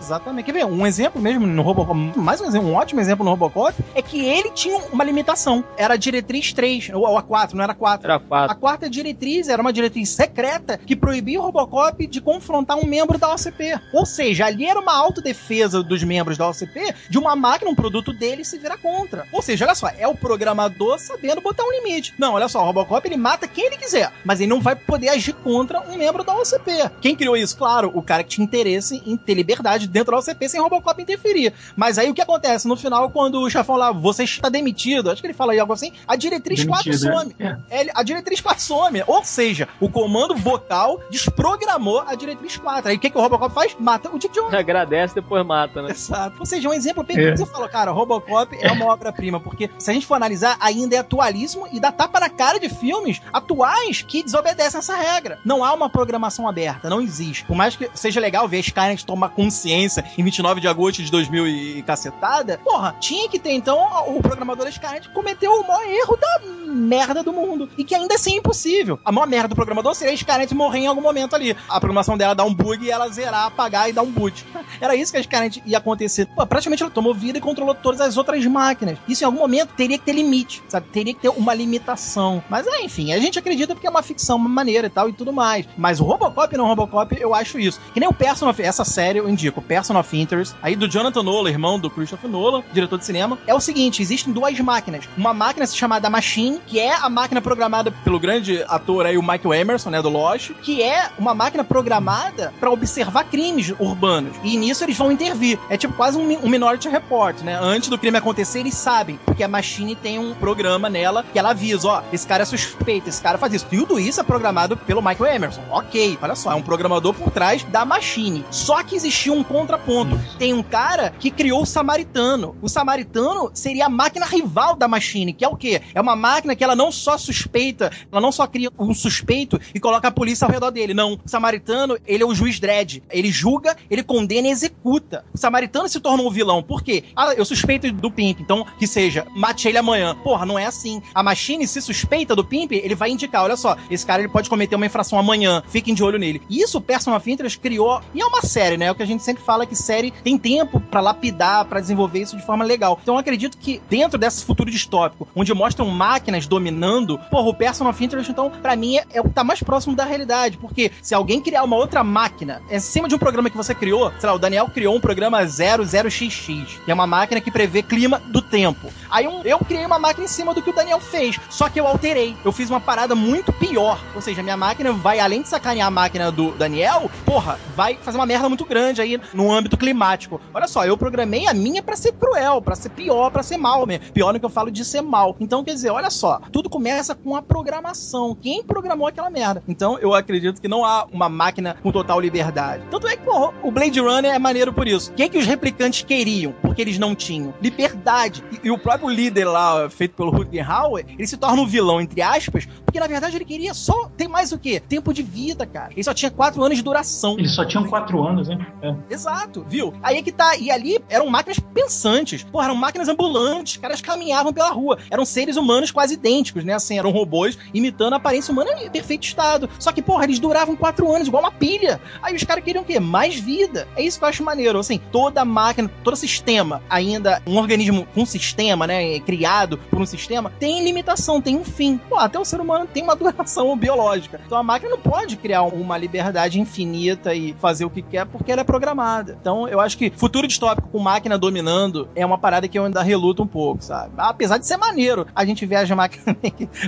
Exatamente. Quer ver? Um exemplo mesmo no Robocop, mais um exemplo, um ótimo exemplo no Robocop, é que ele tinha uma limitação. Era a diretriz 3, ou a 4, não era 4. Era 4. A quarta diretriz era uma diretriz secreta que proibia o Robocop de confrontar um membro da OCP. Ou seja, ali era uma autodefesa dos membros da OCP de uma máquina, um produto dele se virar contra. Ou seja, olha só, é o programador sabendo botar um limite. Não, olha só, o Robocop ele mata quem ele quiser, mas ele não vai poder agir contra um membro da OCP. Quem criou isso? Claro, o cara que tinha interesse em ter liberdade dentro da OCP sem Robocop interferir. Mas aí o que acontece? No final, quando o chefão lá, você está demitido, acho que ele fala aí algo assim, a diretriz Demitido, 4 some. É. É, a diretriz 4 some. Ou seja, o comando vocal desprogramou a diretriz 4. Aí o que, que o Robocop faz? Mata o Dick Jones. Agradece, depois mata, né? Exato. Ou seja, um exemplo bem é. você falou, cara, Robocop é uma obra-prima, porque se a gente for analisar, ainda é atualíssimo e dá tapa na cara de filmes atuais que desobedecem essa regra. Não há uma programação aberta, não existe. Por mais que seja legal ver Skynet tomar consciência em 29 de agosto de 2000 e cacetada, porra, tinha que ter então o programador Skynet cometeu o maior erro da merda do mundo. E que ainda assim é impossível. A maior merda do programador seria a Skynet morrer em algum momento ali. A programação dela dar um bug e ela zerar, apagar e dar um boot. Era isso que a Skynet ia acontecer. Pô, praticamente ela tomou vida e controlou todas as outras máquinas. Isso em algum momento teria que ter limite, sabe? Teria que ter uma limitação. Mas é, enfim, a gente acredita porque é uma ficção, uma maneira e tal e tudo mais. Mas o Robocop não Robocop, eu acho isso. Que nem o Person of... Essa série eu indico, Person of Interest, aí do Jonathan Nolan, irmão do Christopher Nolan, diretor de cinema, é o seguinte, existem duas máquinas. Uma máquina chamada Machine, que é a máquina programada pelo grande ator aí, o Michael Emerson, né, do Lost, que é uma máquina programada para observar crimes urbanos. E nisso eles vão intervir. É tipo quase um, um Minority Report, né? Antes do crime acontecer, eles sabem, porque a Machine tem um programa nela que ela avisa, ó, esse cara é suspeito, esse cara faz isso. Tudo isso é programado pelo Michael Emerson. Ok, olha só, é um programador por trás da Machine. Só que existia um contraponto. Tem um cara que criou o Samaritano. O Samaritano seria a máquina rival da Machine, que é o quê? É uma máquina que ela não só suspeita, ela não só cria um suspeito e coloca a polícia ao redor dele. Não. O Samaritano, ele é o juiz dread. Ele julga, ele condena e executa. O Samaritano se torna um vilão. Por quê? Ah, eu suspeito do Pimp, então que seja, mate ele amanhã. Porra, não é assim. A Machine se suspeita do Pimp, ele vai indicar, olha só, esse cara ele pode cometer uma infração amanhã, fiquem de olho nele. E isso o Person of Interest criou, e é uma série, né? É o que a gente sempre fala que série tem tempo para lapidar, para desenvolver isso de forma legal. Então eu acredito que dentro desse futuro distópico, onde mostram máquinas dominando, porra, o Person of Interest, então, para mim, é, o que tá mais próximo da realidade. Porque se alguém criar uma outra máquina em cima de um programa que você criou, sei lá, o Daniel criou um programa 00XX, que é uma máquina que prevê clima do tempo. Aí um, eu criei uma máquina em cima do que o Daniel fez, só que eu alterei. Eu fiz uma parada muito pior. Ou seja, minha máquina vai, além de sacanear a máquina do Daniel, porra, vai fazer uma merda muito grande aí no âmbito climático. Olha só, eu programei a minha para ser cruel, para ser pior, para ser mal mesmo. Pior no que eu falo de ser mal. Então, quer dizer, olha só, tudo começa com a programação. Quem programou aquela merda? Então, eu acredito que não há uma máquina com total liberdade. Tanto é que, porra, o Blade Runner é maneiro por isso. O que, é que os replicantes queriam? Porque eles não tinham liberdade. E, e o próprio líder lá, feito pelo Rutger Hauer, ele se torna um vilão, entre aspas, porque na verdade ele queria só ter mais o quê? Tempo de vida, cara. Ele só tinha quatro anos de duração. Ele só tinha quatro anos, né? É. Exato, viu? Aí é que tá. E ali eram máquinas pensantes. Porra, eram máquinas ambulantes. Caras caminhavam pela rua. Eram seres humanos quase idênticos, né? Assim, eram robôs imitando a aparência humana em perfeito estado. Só que, porra, eles duravam quatro anos, igual uma pilha. Aí os caras queriam o quê? Mais vida. É isso que eu acho maneiro. Assim, toda máquina, todo sistema, ainda um organismo com um sistema, né? Criado por um sistema, tem limitação, tem um fim. Pô, até o ser humano tem uma duração biológica. Então a máquina não pode criar uma liberdade infinita e fazer o que quer porque ela é programada. Então, eu acho que futuro distópico com máquina dominando é uma parada que eu ainda reluto um pouco, sabe? Apesar de ser maneiro, a gente vê as máquinas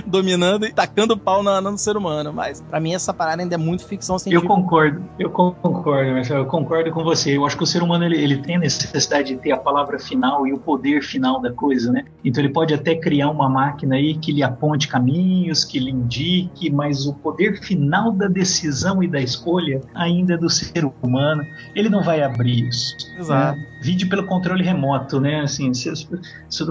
dominando e tacando pau no, no ser humano. Mas, para mim, essa parada ainda é muito ficção científica. Eu concordo, eu concordo, eu concordo com você. Eu acho que o ser humano ele, ele tem necessidade de ter a palavra final e o poder final da coisa, né? Então, ele pode até criar uma máquina aí que lhe aponte caminhos, que lhe indique, mas o poder final da decisão e da escolha ainda é do ser humano. Ele não vai abrir isso. Exato. Né? Vide pelo controle remoto, né? Assim,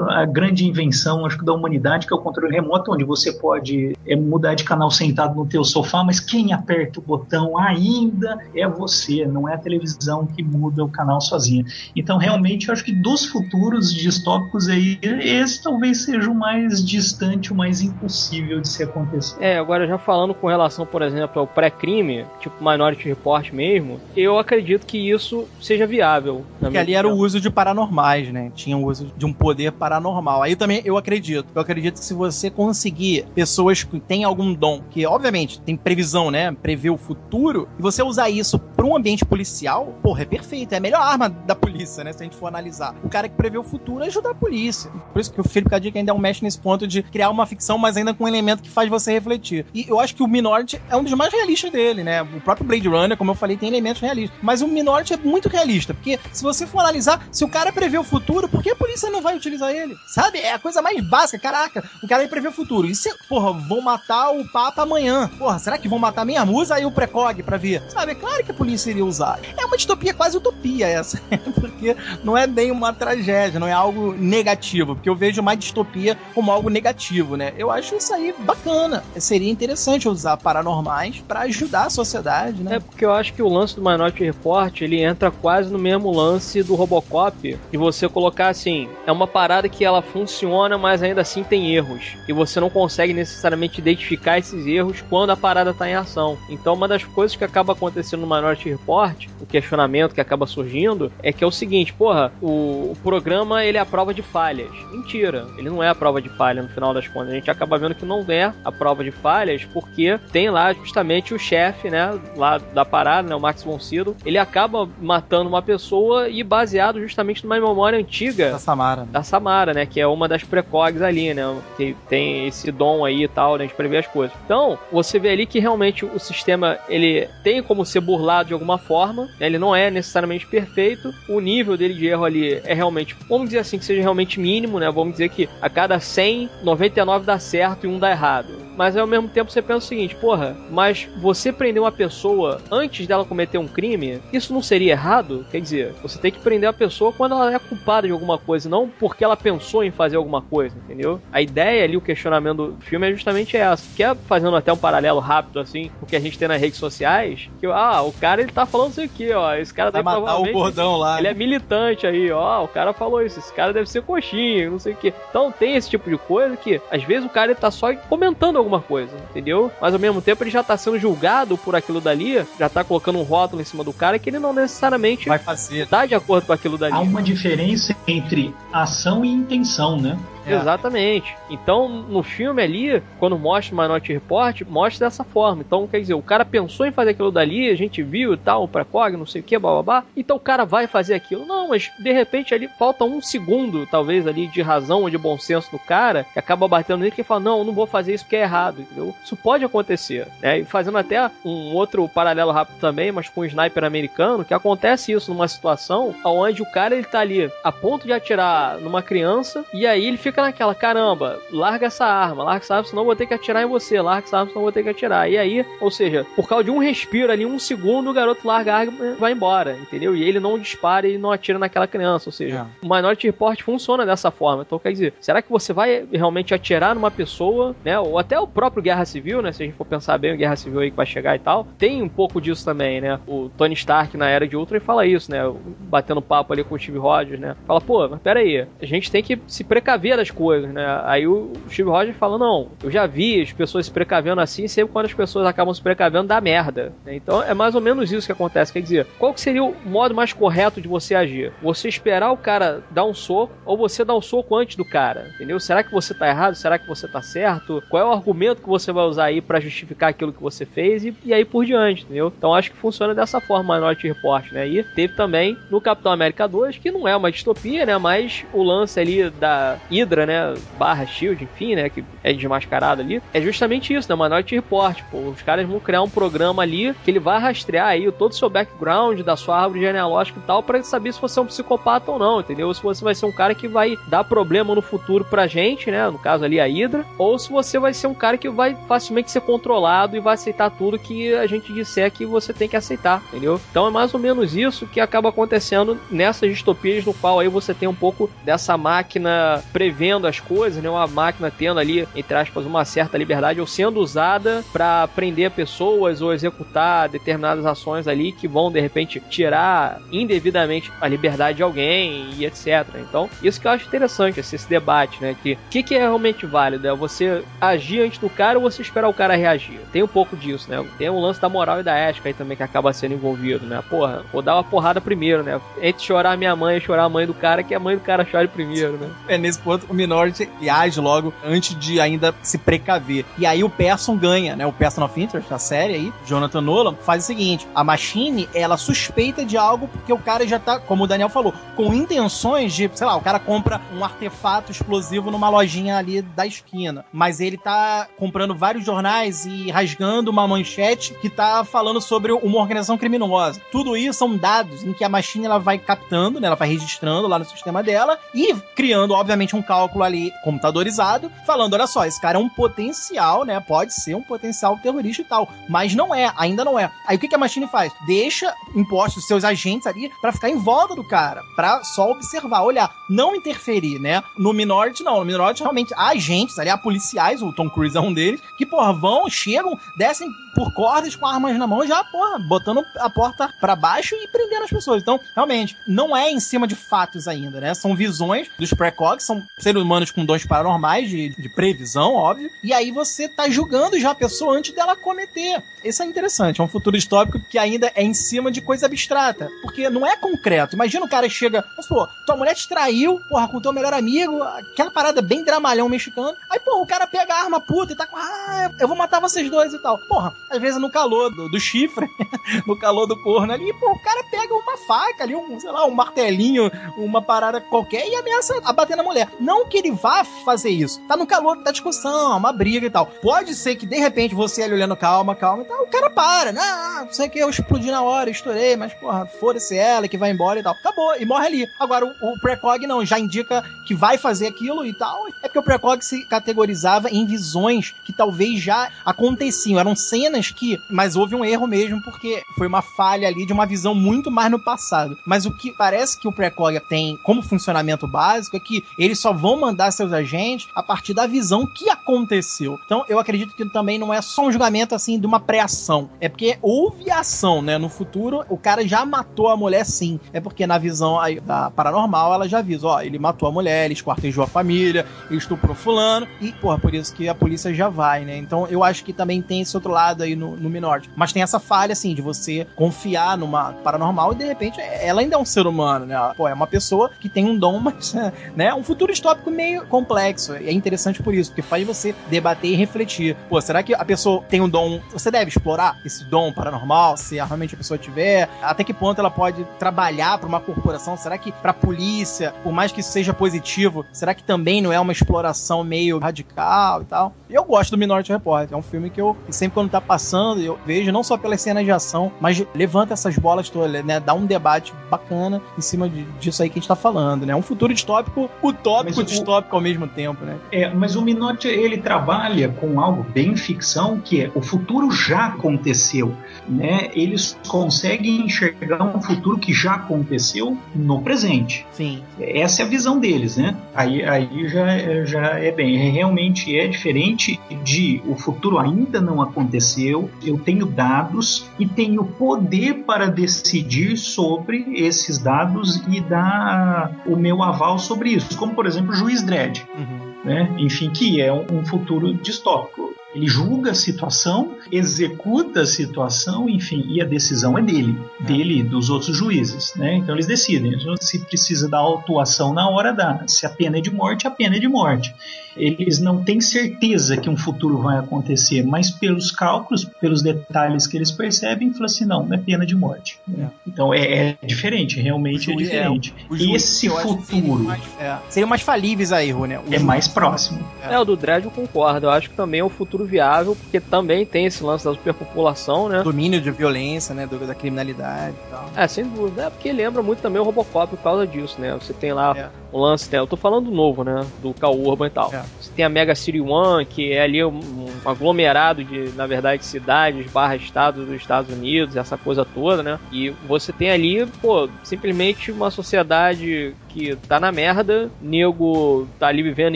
a grande invenção, acho que da humanidade, que é o controle remoto, onde você pode é, mudar de canal sentado no teu sofá, mas quem aperta o botão ainda é você, não é a televisão que muda o canal sozinha. Então, realmente, eu acho que dos futuros distópicos aí, esse talvez seja o mais distante, o mais impossível de se acontecer. É, agora já falando com relação, por exemplo, ao pré-crime, tipo Minority Report mesmo, eu acredito que isso seja viável. Porque ali era o uso de paranormais, né? Tinha o uso de um poder paranormal. Aí também eu acredito. Eu acredito que se você conseguir pessoas que têm algum dom, que obviamente tem previsão, né? Prever o futuro, e você usar isso para um ambiente policial, porra, é perfeito. É a melhor arma da polícia, né? Se a gente for analisar. O cara que prevê o futuro é ajudar a polícia. Por isso que o Felipe Cadic ainda é um mestre nesse ponto de criar uma ficção, mas ainda com um elemento que faz você refletir. E eu acho que o Minority é um dos mais realistas dele, né? O próprio Blade Runner, como eu falei, tem elementos realistas. Mas o Minority é muito realista, porque se você for analisar, se o cara prevê o futuro, por que a polícia não vai utilizar ele? Sabe? É a coisa mais básica. Caraca, o cara aí prevê o futuro. E se, porra, vão matar o Papa amanhã? Porra, será que vão matar minha musa e o Precog pra ver? Sabe? É claro que a polícia iria usar. É uma distopia, quase utopia essa. porque não é nem uma tragédia, não é algo negativo. Porque eu vejo uma distopia como algo negativo, né? Eu acho isso aí bacana. Seria interessante usar paranormais para ajudar a sociedade, né? É porque eu acho que o lance do Minority Report ele entra quase no mesmo lance do Robocop e você colocar assim, é uma parada que ela funciona, mas ainda assim tem erros e você não consegue necessariamente identificar esses erros quando a parada tá em ação. Então uma das coisas que acaba acontecendo no Minority Report, o questionamento que acaba surgindo é que é o seguinte, porra, o, o programa ele é a prova de falhas. Mentira, ele não é a prova de falha no final das contas. A gente acaba vendo que não é a prova de falhas porque tem lá justamente o chefe, né, lá da parada, né, o Max von Sydow, ele acaba matando uma pessoa e baseado justamente numa memória antiga da Samara. Da Samara, né, que é uma das precogs ali, né, que tem esse dom aí e tal, né, de prever as coisas. Então, você vê ali que realmente o sistema, ele tem como ser burlado de alguma forma, né, ele não é necessariamente perfeito, o nível dele de erro ali é realmente, vamos dizer assim, que seja realmente mínimo, né, vamos dizer que a cada 100, 99 dá certo e um dá errado. Mas ao mesmo tempo você pensa o seguinte, porra, mas você prender uma pessoa antes dela cometer um crime, isso não seria errado? Quer dizer, você tem que prender a pessoa quando ela é culpada de alguma coisa, não porque ela pensou em fazer alguma coisa, entendeu? A ideia ali, o questionamento do filme é justamente essa. Que é fazendo até um paralelo rápido, assim, o que a gente tem nas redes sociais, que, ah, o cara ele tá falando isso aqui, ó, esse cara Vai matar o bordão lá. Ele é militante aí, ó, o cara falou isso, esse cara deve ser coxinha, não sei o que. Então tem esse tipo de coisa que, às vezes, o cara ele tá só comentando alguma coisa, entendeu? Mas ao mesmo tempo ele já tá sendo julgado por aquilo dali, já tá colocando um rótulo em cima do cara que ele não necessariamente vai fazer. Tá de acordo com aquilo dali. Há uma diferença entre ação e intenção, né? É. Exatamente. Então, no filme ali, quando mostra o Minority Report, mostra dessa forma. Então, quer dizer, o cara pensou em fazer aquilo dali, a gente viu e tal, o precog, não sei o que, babá. Então o cara vai fazer aquilo. Não, mas de repente ali falta um segundo, talvez, ali, de razão ou de bom senso do cara, que acaba batendo nele que fala, não, não vou fazer isso porque é errado, entendeu? Isso pode acontecer. Né? E fazendo até um outro paralelo rápido também, mas com um sniper americano, que acontece isso numa situação onde o cara ele tá ali a ponto de atirar numa criança e aí ele fica fica naquela, caramba, larga essa arma, larga essa arma, senão eu vou ter que atirar em você, larga essa arma, senão eu vou ter que atirar. E aí, ou seja, por causa de um respiro ali, um segundo, o garoto larga a arma e vai embora, entendeu? E ele não dispara e não atira naquela criança, ou seja, é. o Minority Report funciona dessa forma. Então, quer dizer, será que você vai realmente atirar numa pessoa, né? Ou até o próprio Guerra Civil, né? Se a gente for pensar bem, o Guerra Civil aí que vai chegar e tal, tem um pouco disso também, né? O Tony Stark na Era de Ultron fala isso, né? Batendo papo ali com o Steve Rogers, né? Fala, pô, mas pera aí, a gente tem que se precaver das coisas, né? Aí o Steve Rogers fala, não, eu já vi as pessoas se precavendo assim, sempre quando as pessoas acabam se precavendo dá merda. Então é mais ou menos isso que acontece. Quer dizer, qual que seria o modo mais correto de você agir? Você esperar o cara dar um soco ou você dar um soco antes do cara? Entendeu? Será que você tá errado? Será que você tá certo? Qual é o argumento que você vai usar aí para justificar aquilo que você fez e, e, aí por diante, entendeu? Então acho que funciona dessa forma a Minority Report, né? E teve também no Capitão América 2, que não é uma distopia, né? Mas o lance ali da Hydra, né? Barra Shield, enfim, né? Que é desmascarado ali. É justamente isso, né? Minority Report. Pô, os caras vão criar um programa ali que ele vai rastrear aí todo o seu background, da sua árvore genealógica e tal, para saber se você é um psicopata ou não, entendeu? Ou se você vai ser um cara que vai dar problema no futuro pra gente, né? No caso ali a Hydra, ou se você vai ser um cara que vai facilmente ser controlado e vai aceitar tudo que a gente disser que você tem que aceitar, entendeu? Então é mais ou menos isso que acaba acontecendo nessas distopias no qual aí você tem um pouco dessa máquina prevendo as coisas, né? Uma máquina tendo ali, entre aspas, uma certa liberdade ou sendo usada para prender pessoas ou executar determinadas ações ali que vão de repente tirar indevidamente a liberdade de alguém e etc. Então, isso que eu acho interessante, esse, esse debate, né? Que o que, que, é realmente válido? É você agir antes do cara ou você esperar o cara reagir? Tem um pouco disso, né? Tem um lance da moral e da ética aí também que acaba sendo envolvido, né? Porra, vou dar uma porrada primeiro, né? Entre chorar minha mãe e chorar a mãe do cara, que a mãe do cara chore primeiro, né? É, nesse ponto o Minority age logo antes de ainda se precaver. E aí o Person ganha, né? O Person of Interest, a série aí, Jonathan Nolan, faz o seguinte: a Machine, ela suspeita de algo porque o cara já tá, como o Daniel falou, com intenções de, sei lá, o cara compra um artefato explosivo numa lojinha ali da esquina, mas ele tá comprando vários jornais e rasgando uma manchete que tá falando sobre uma organização criminosa. Tudo isso são dados em que a Machine ela vai captando, né? Ela vai registrando lá no sistema dela e criando, obviamente, um cálculo ali computadorizado, falando: olha só, esse cara é um potencial, né? Pode ser um potencial terrorista e tal, mas não é, ainda não é. Aí o que, que a Machine faz? Deixa impostos seus agentes ali para ficar em volta do cara, para só observar, olhar, não interferir, né? No Minority, não. No Minority, realmente, há agentes ali, há policiais, o Tom Cruise é um deles, que, porra, vão, chegam, descem por cordas com armas na mão, já, porra, botando a porta para baixo e prendendo as pessoas. Então, realmente, não é em cima de fatos ainda, né? São visões dos precogs, são seres humanos com dons paranormais de, de previsão, óbvio. E aí você tá julgando já a pessoa antes dela cometer. Isso é interessante, é um futuro distópico que ainda é em cima de coisa abstrata. Porque não é concreto. Imagina o cara chega, pô, tua mulher te traiu, porra, com teu melhor amigo, aquela parada bem dramalhão mexicano. Aí, porra, o cara pega a arma puta e tá com, ah, eu vou matar vocês dois e tal. Porra, às vezes no calor do, do chifre, no calor do corno ali, pô, o cara pega uma faca ali, um, sei lá, um martelinho, uma parada qualquer e ameaça a bater na mulher. Não que ele vá fazer isso. Tá no calor da discussão, uma briga e tal. Pode ser que de repente você ali olhando calma, calma e tal, o cara para, né? Ah, sei que, eu explodi na hora, estourei, mas porra, foda-se ela que vai embora e tal. Acabou, e morre ali. Agora, o, o Precog não, já indica que vai fazer aquilo e tal. É porque o Precog se categorizava em visões que talvez já aconteciam. Eram cenas que. Mas houve um erro mesmo, porque foi uma falha ali de uma visão muito mais no passado. Mas o que parece que o Precog tem como funcionamento básico é que eles só vão mandar seus agentes a partir da visão que aconteceu. Então eu acredito que também não é só um julgamento assim de uma pré-ação. É porque houve ação, né? No futuro, o cara já matou a mulher sim. É porque na visão da paranormal ela já avisa: ó, ele matou a mulher, ele esquartejou a família, ele estuprou fulano. E, porra, por isso que a polícia já vai, né? Então eu acho que também tem esse outro lado aí no, no Minority. Mas tem essa falha, assim, de você confiar numa paranormal e de repente ela ainda é um ser humano, né? Pô, é uma pessoa que tem um dom, mas, né? Um futuro distópico meio complexo. E é interessante por isso, porque faz você debater e refletir. Pô, será que a pessoa tem um dom. Você deve explorar esse dom paranormal, se realmente a pessoa tiver? Até que ponto ela pode trabalhar para uma corporação? Será que pra polícia, por mais que isso seja positivo, será que também não é uma exploração meio radical e tal? Eu gosto do Minority Report. É um filme que eu, sempre quando tá passando, eu vejo não só pelas cenas de ação, mas levanta essas bolas todas, né? Dá um debate bacana em cima de, disso aí que a gente tá falando, né? Um futuro distópico, utópico, mas distópico o... ao mesmo tempo, né? É, mas o Minority, ele trabalha com algo bem ficção, que é o futuro já aconteceu, né? Eles conseguem enxergar um futuro que já aconteceu no presente. Sim. Essa é a visão deles, né? Aí, aí já, já é bem, realmente é diferente de o futuro ainda não aconteceu, eu tenho dados e tenho poder para decidir sobre esses dados e dar o meu aval sobre isso. Como, por exemplo, o Juiz Dredd. Uhum. Né? Enfim, que é um, futuro distópico. Ele julga a situação, executa a situação, enfim, e a decisão é dele, é. dele e dos outros juízes. Né? Então eles decidem. Se precisa da autuação na hora, dá. Se a pena é de morte, a pena é de morte. Eles não têm certeza que um futuro vai acontecer, mas pelos cálculos, pelos detalhes que eles percebem, falam assim: não, não é pena de morte. É. Então é, é, diferente, realmente é diferente. É, Esse futuro. Mais, é, seriam mais falíveis aí, Rune. É mais próximo. É, o do Dredd eu concordo. Eu acho que também é um futuro futuro viável, porque também tem esse lance da superpopulação, né? Domínio de violência, né? Da criminalidade e tal. É, sem dúvida. É porque lembra muito também o Robocop por causa disso, né? Você tem lá é. Lance, né? Eu tô falando do novo, né? Do Cal Urban e tal. É. Tem a Mega City One, que é ali um, aglomerado de, na verdade, cidades barra estados dos Estados Unidos, essa coisa toda, né? E você tem ali, pô, simplesmente uma sociedade que tá na merda, nego tá ali vivendo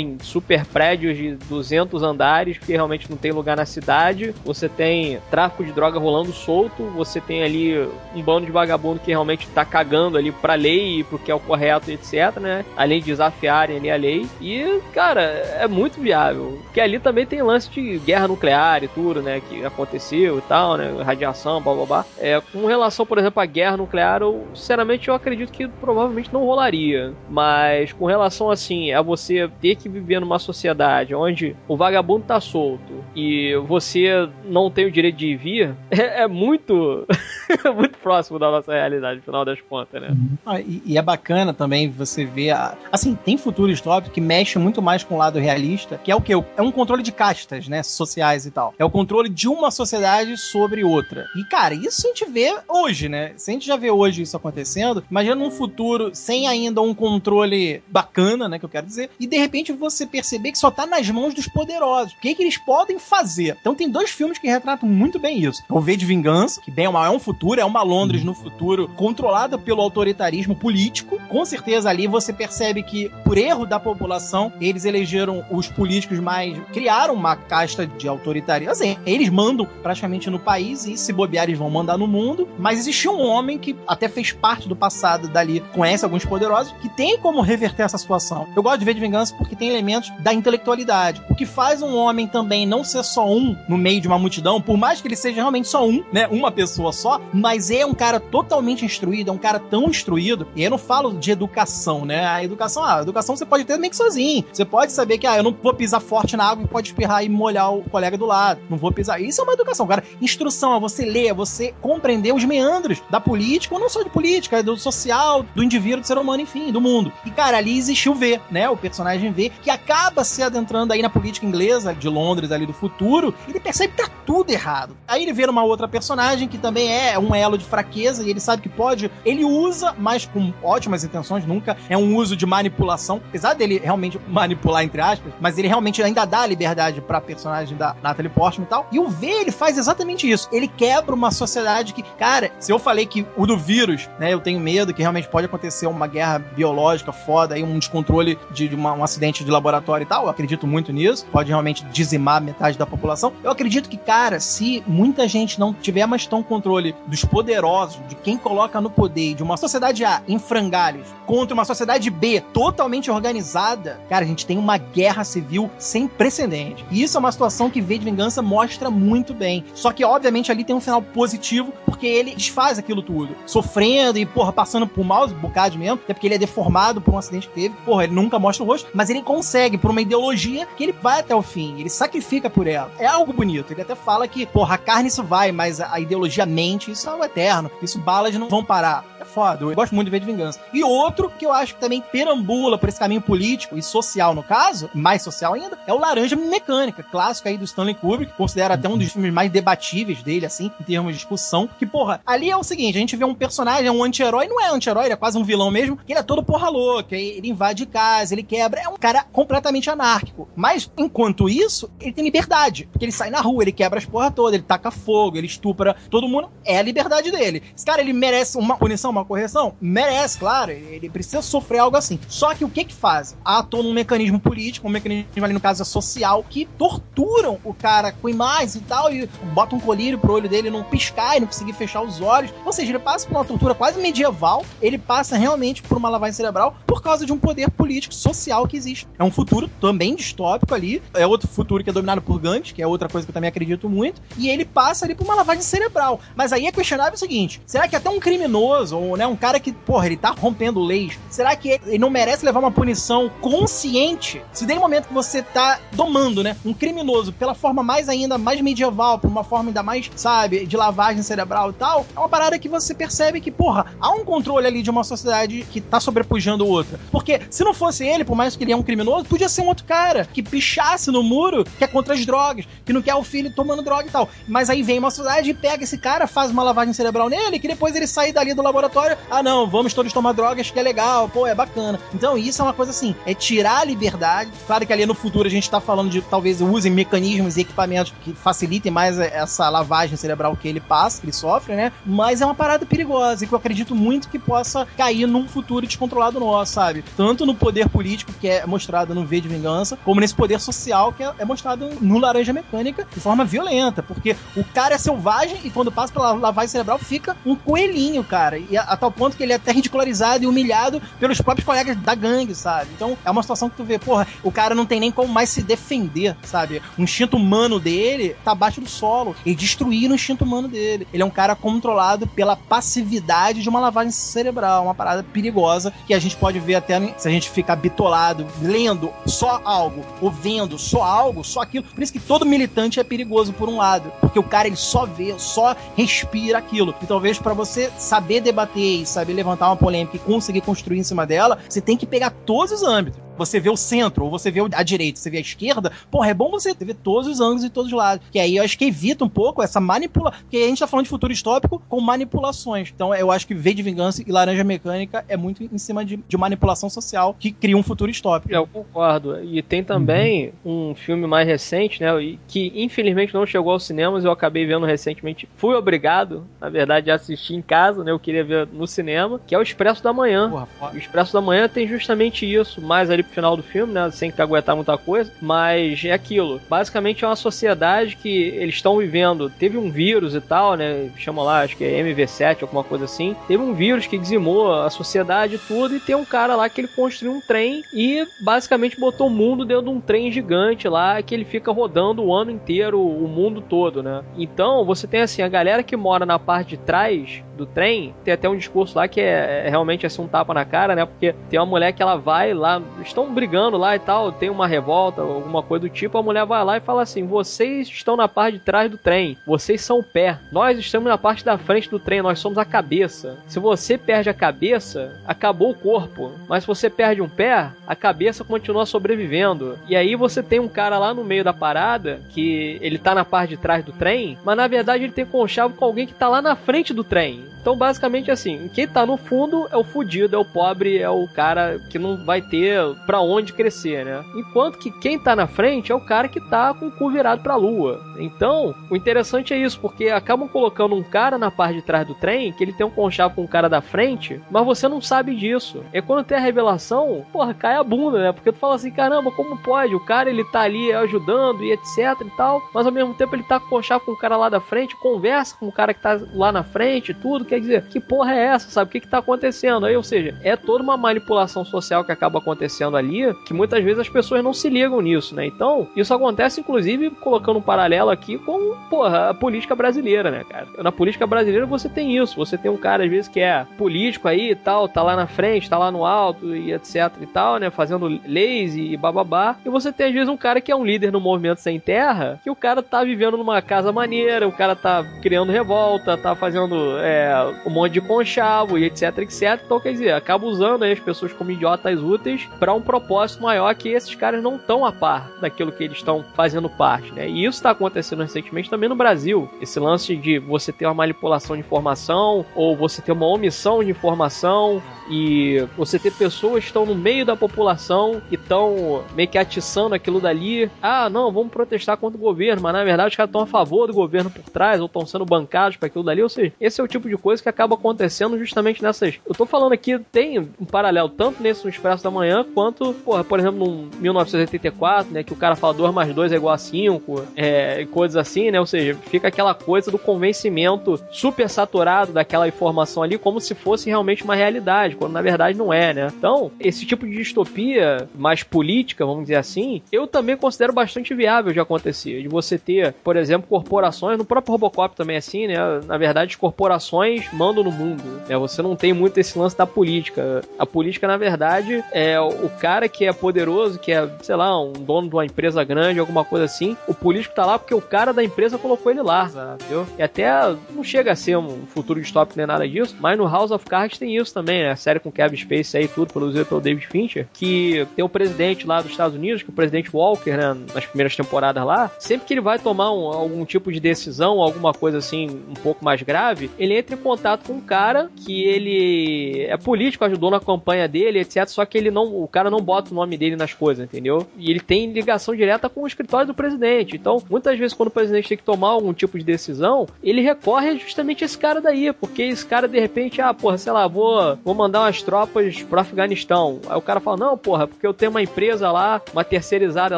em super prédios de 200 andares, que realmente não tem lugar na cidade. Você tem tráfico de droga rolando solto, você tem ali um bando de vagabundo que realmente tá cagando ali pra lei e pro que é o correto, etc, né? Além de desafiarem ali a lei. E, cara, é muito viável. Porque ali também tem lance de guerra nuclear e tudo, né? Que aconteceu e tal, né? Radiação, blá blá blá. É, com relação, por exemplo, à guerra nuclear, eu, sinceramente, eu acredito que provavelmente não rolaria. Mas com relação assim a você ter que viver numa sociedade onde o vagabundo tá solto e você não tem o direito de vir, é, é muito muito próximo da nossa realidade, no final das contas, né? Uhum. Ah, e, e, é bacana também você ver. A, assim, tem futuro histórico que mexe muito mais com o lado realista, que é o que? É um controle de castas, né? Sociais e tal. É o controle de uma sociedade sobre outra. E, cara, isso a gente vê hoje, né? Se a gente já vê hoje isso acontecendo, imagina num futuro sem ainda um controle bacana, né? Que eu quero dizer, e de repente você perceber que só tá nas mãos dos poderosos. O que, é que eles podem fazer? Então tem dois filmes que retratam muito bem isso. O V de Vingança, que bem mal é um futuro, é uma Londres no futuro controlada pelo autoritarismo político. Com certeza ali você percebe que, por erro da população, eles elegeram os políticos mais. criaram uma casta de autoritarismo. Assim, eles mandam praticamente no país e, se bobear, eles vão mandar no mundo. Mas existe um homem que até fez parte do passado dali, conhece alguns poderosos, que tem como reverter essa situação. Eu gosto de ver de vingança porque tem elementos da intelectualidade. O que faz um homem também não ser só um no meio de uma multidão, por mais que ele seja realmente só um, né? Uma pessoa só, mas é um cara totalmente instruído, é um cara tão instruído. E eu não falo de educação, né? A educação, ah, a educação você pode ter meio que sozinho. Você pode saber que, ah, eu não vou pisar forte na água e pode espirrar e molhar o colega do lado. Não vou pisar. Isso é uma educação, cara. Instrução é você ler, é você compreender os meandros da política, ou não só de política, é do social, do indivíduo, do ser humano, enfim, do mundo. E, cara, ali existiu o V, né? O personagem V, que acaba se adentrando aí na política inglesa de Londres, ali do futuro, e ele percebe que tá tudo errado. Aí ele vê uma outra personagem que também é um elo de fraqueza e ele sabe que pode. Ele usa, mas com ótimas intenções, nunca é um uso de manipulação, apesar dele realmente manipular, entre aspas, mas ele realmente ainda dá liberdade pra personagem da Natalie Portman e tal. E o V, ele faz exatamente isso. Ele quebra uma sociedade que, cara, se eu falei que o do vírus, né, eu tenho medo que realmente pode acontecer uma guerra biológica foda, aí um descontrole de, de uma, um acidente de laboratório e tal, eu acredito muito nisso, pode realmente dizimar metade da população. Eu acredito que, cara, se muita gente não tiver mais tão controle dos poderosos, de quem coloca no poder, de uma sociedade A em frangalhos, contra uma sociedade B totalmente organizada, cara, a gente tem uma guerra civil sem precedente. E isso é uma situação que V de Vingança mostra muito bem. Só que, obviamente, ali tem um final positivo, porque ele desfaz aquilo tudo. Sofrendo e, porra, passando por maus bocados mesmo, até porque ele é deformado por um acidente que teve. Porra, ele nunca mostra o rosto, mas ele consegue, por uma ideologia, que ele vai até o fim. Ele sacrifica por ela. É algo bonito. Ele até fala que, porra, a carne isso vai, mas a ideologia mente, isso é o eterno. Isso balas não vão parar foda. Eu gosto muito de ver de vingança. E outro que eu acho que também perambula por esse caminho político e social, no caso, mais social ainda, é o Laranja Mecânica, clássico aí do Stanley Kubrick, considero até um dos filmes mais debatíveis dele, assim, em termos de discussão. Que, porra, ali é o seguinte: a gente vê um personagem, é um anti-herói, não é anti-herói, ele é quase um vilão mesmo, que ele é todo porra louca, ele invade casa, ele quebra, é um cara completamente anárquico. Mas, enquanto isso, ele tem liberdade, porque ele sai na rua, ele quebra as porra toda, ele taca fogo, ele estupra todo mundo, é a liberdade dele. Esse cara, ele merece uma punição, uma correção? Merece, claro. Ele precisa sofrer algo assim. Só que o que que faz? Atua num mecanismo político, um mecanismo ali no caso é social, que torturam o cara com imagens e tal, e botam um colírio pro olho dele não piscar e não conseguir fechar os olhos. Ou seja, ele passa por uma tortura quase medieval, ele passa realmente por uma lavagem cerebral por causa de um poder político social que existe. É um futuro também distópico ali, é outro futuro que é dominado por Gantz, que é outra coisa que eu também acredito muito, e ele passa ali por uma lavagem cerebral. Mas aí é questionável o seguinte: será que até um criminoso, ou né, um cara que, porra, ele tá rompendo leis, será que ele não merece levar uma punição consciente? Se um momento que você tá domando, né, um criminoso pela forma mais ainda mais medieval, por uma forma ainda mais, sabe, de lavagem cerebral e tal, é uma parada que você percebe que, porra, há um controle ali de uma sociedade que tá sobrepujando outra. Porque se não fosse ele, por mais que ele é um criminoso, podia ser um outro cara que pichasse no muro, que é contra as drogas, que não quer o filho tomando droga e tal. Mas aí vem uma sociedade e pega esse cara, faz uma lavagem cerebral nele, que depois ele sai dali do laboratório, ah não, vamos todos tomar drogas, que é legal, pô, é bacana. Então isso é uma coisa assim, é tirar a liberdade. Claro que ali no futuro a gente tá falando de talvez usem mecanismos e equipamentos que facilitem mais essa lavagem cerebral que ele passa, que ele sofre, né? Mas é uma parada perigosa e que eu acredito muito que possa cair num futuro descontrolado nosso, sabe? Tanto no poder político, que é mostrado no V de Vingança, como nesse poder social, que é, é mostrado no Laranja Mecânica, de forma violenta, porque o cara é selvagem e quando passa pela lavagem cerebral fica um coelhinho, cara. E a, a, tal ponto que ele é até ridicularizado e humilhado pelos próprios colegas da gangue, sabe? Então é uma situação que tu vê, porra, o cara não tem nem como mais se defender, sabe? O instinto humano dele tá abaixo do solo. E destruir o instinto humano dele. Ele é um cara controlado pela passividade de uma lavagem cerebral, uma parada perigosa que a gente pode ver até se a gente ficar bitolado, lendo só algo, ou vendo só algo, só aquilo. Por isso que todo militante é perigoso por um lado, porque o cara ele só vê, só respira aquilo. E talvez para você saber debater e saber levantar uma polêmica e conseguir construir em cima dela, você tem que pegar todos os âmbitos você vê o centro, ou você vê a direita, você vê a esquerda, porra, é bom você ver todos os ângulos e todos os lados. Que aí eu acho que evita um pouco essa manipulação. Porque a gente tá falando de futuro distópico com manipulações. Então eu acho que V de Vingança e Laranja Mecânica é muito em cima de, de manipulação social que cria um futuro distópico. Eu concordo. E tem também uhum. um filme mais recente, né? Que infelizmente não chegou aos cinemas, eu acabei vendo recentemente. Fui obrigado, na verdade, a assistir em casa, né? Eu queria ver no cinema, que é o Expresso da Manhã. Porra, o Expresso da Manhã tem justamente isso, mais ali final do filme, né? Sem aguentar muita coisa. Mas é aquilo. Basicamente é uma sociedade que eles estão vivendo. Teve um vírus e tal, né? Chama lá, acho que é MV7, alguma coisa assim. Teve um vírus que dizimou a sociedade tudo. E tem um cara lá que ele construiu um trem e basicamente botou o mundo dentro de um trem gigante lá que ele fica rodando o ano inteiro, o mundo todo, né? Então você tem assim, a galera que mora na parte de trás do trem, tem até um discurso lá que é, é realmente assim um tapa na cara, né? Porque tem uma mulher que ela vai lá, estão brigando lá e tal, tem uma revolta, alguma coisa do tipo, a mulher vai lá e fala assim: "Vocês estão na parte de trás do trem, vocês são o pé. Nós estamos na parte da frente do trem, nós somos a cabeça. Se você perde a cabeça, acabou o corpo, mas se você perde um pé, a cabeça continua sobrevivendo. E aí você tem um cara lá no meio da parada que ele tá na parte de trás do trem, mas na verdade ele tem conchavo com alguém que tá lá na frente do trem. Então, basicamente, assim, quem tá no fundo é o fudido, é o pobre, é o cara que não vai ter pra onde crescer, né? Enquanto que quem tá na frente é o cara que tá com o cu virado pra lua. Então, o interessante é isso, porque acabam colocando um cara na parte de trás do trem, que ele tem um conchavo com o cara da frente, mas você não sabe disso. É quando tem a revelação, porra, cai a bunda, né? Porque tu fala assim, caramba, como pode? O cara, ele tá ali ajudando e etc e tal, mas ao mesmo tempo ele tá com o conchavo com o cara lá da frente, conversa com o cara que tá lá na frente, tudo, quer dizer, que porra é essa, sabe? O que que tá acontecendo? Aí, ou seja, é toda uma manipulação social que acaba acontecendo ali, que muitas vezes as pessoas não se ligam nisso, né? Então, isso acontece, inclusive, colocando um paralelo aqui com, porra, a política brasileira, né, cara? Na política brasileira você tem isso, você tem um cara, às vezes, que é político aí e tal, tá lá na frente, tá lá no alto e etc e tal, né? Fazendo leis e bababá. E você tem, às vezes, um cara que é um líder no movimento sem terra, que o cara tá vivendo numa casa maneira, o cara tá criando revolta, tá fazendo é, um monte de conchavo e etc, etc. Então, quer dizer, acaba usando aí as pessoas como idiotas úteis para um propósito maior que esses caras não estão a par daquilo que eles estão fazendo parte, né? E isso está acontecendo recentemente também no Brasil. Esse lance de você ter uma manipulação de informação ou você ter uma omissão de informação e você ter pessoas que estão no meio da população que estão meio que atiçando aquilo dali. Ah, não, vamos protestar contra o governo, mas na verdade os caras estão a favor do governo por trás ou estão sendo bancados para aquilo dali. Ou seja, esse é o tipo de coisa que acaba acontecendo justamente nessas. Eu tô falando aqui, tem um paralelo tanto nesse no Expresso da Manhã quanto, porra, por exemplo, no 1984, né, que o cara fala 2 mais 2 é igual a 5, é, coisas assim, né? Ou seja, fica aquela coisa do convencimento super saturado daquela informação ali como se fosse realmente uma realidade, quando na verdade não é, né? Então, esse tipo de distopia mais política, vamos dizer assim, eu também considero bastante viável de acontecer. De você ter, por exemplo, corporações, no próprio Robocop também é assim, né? Na verdade, as corporações mandam no mundo. Né? Você não tem muito esse lance da política. A política, na verdade, é o cara que é poderoso, que é, sei lá, um dono de uma empresa grande, alguma coisa assim. O político tá lá porque o cara da empresa colocou ele lá. Entendeu? E até não chega a ser um futuro distópico nem nada disso, mas no House of Cards tem isso também, né? A série com Kevin Space aí, tudo, produzido pelo David Fincher, que tem o presidente lá dos Estados Unidos, que é o presidente Walker, né? Nas primeiras temporadas lá, sempre que ele vai tomar um, algum tipo de decisão, alguma coisa assim, um pouco mais grave, ele entra em contato com um cara que ele é político, ajudou na campanha dele, etc. Só que ele não, o cara não bota o nome dele nas coisas, entendeu? E ele tem ligação direta com o escritório do presidente. Então, muitas vezes, quando o presidente tem que tomar algum tipo de decisão, ele recorre justamente a esse cara daí, porque esse cara de repente, ah, porra, sei lá, vou, vou mandar umas tropas pro Afeganistão. Aí o cara fala, não, porra, porque eu tenho uma empresa lá, uma terceirizada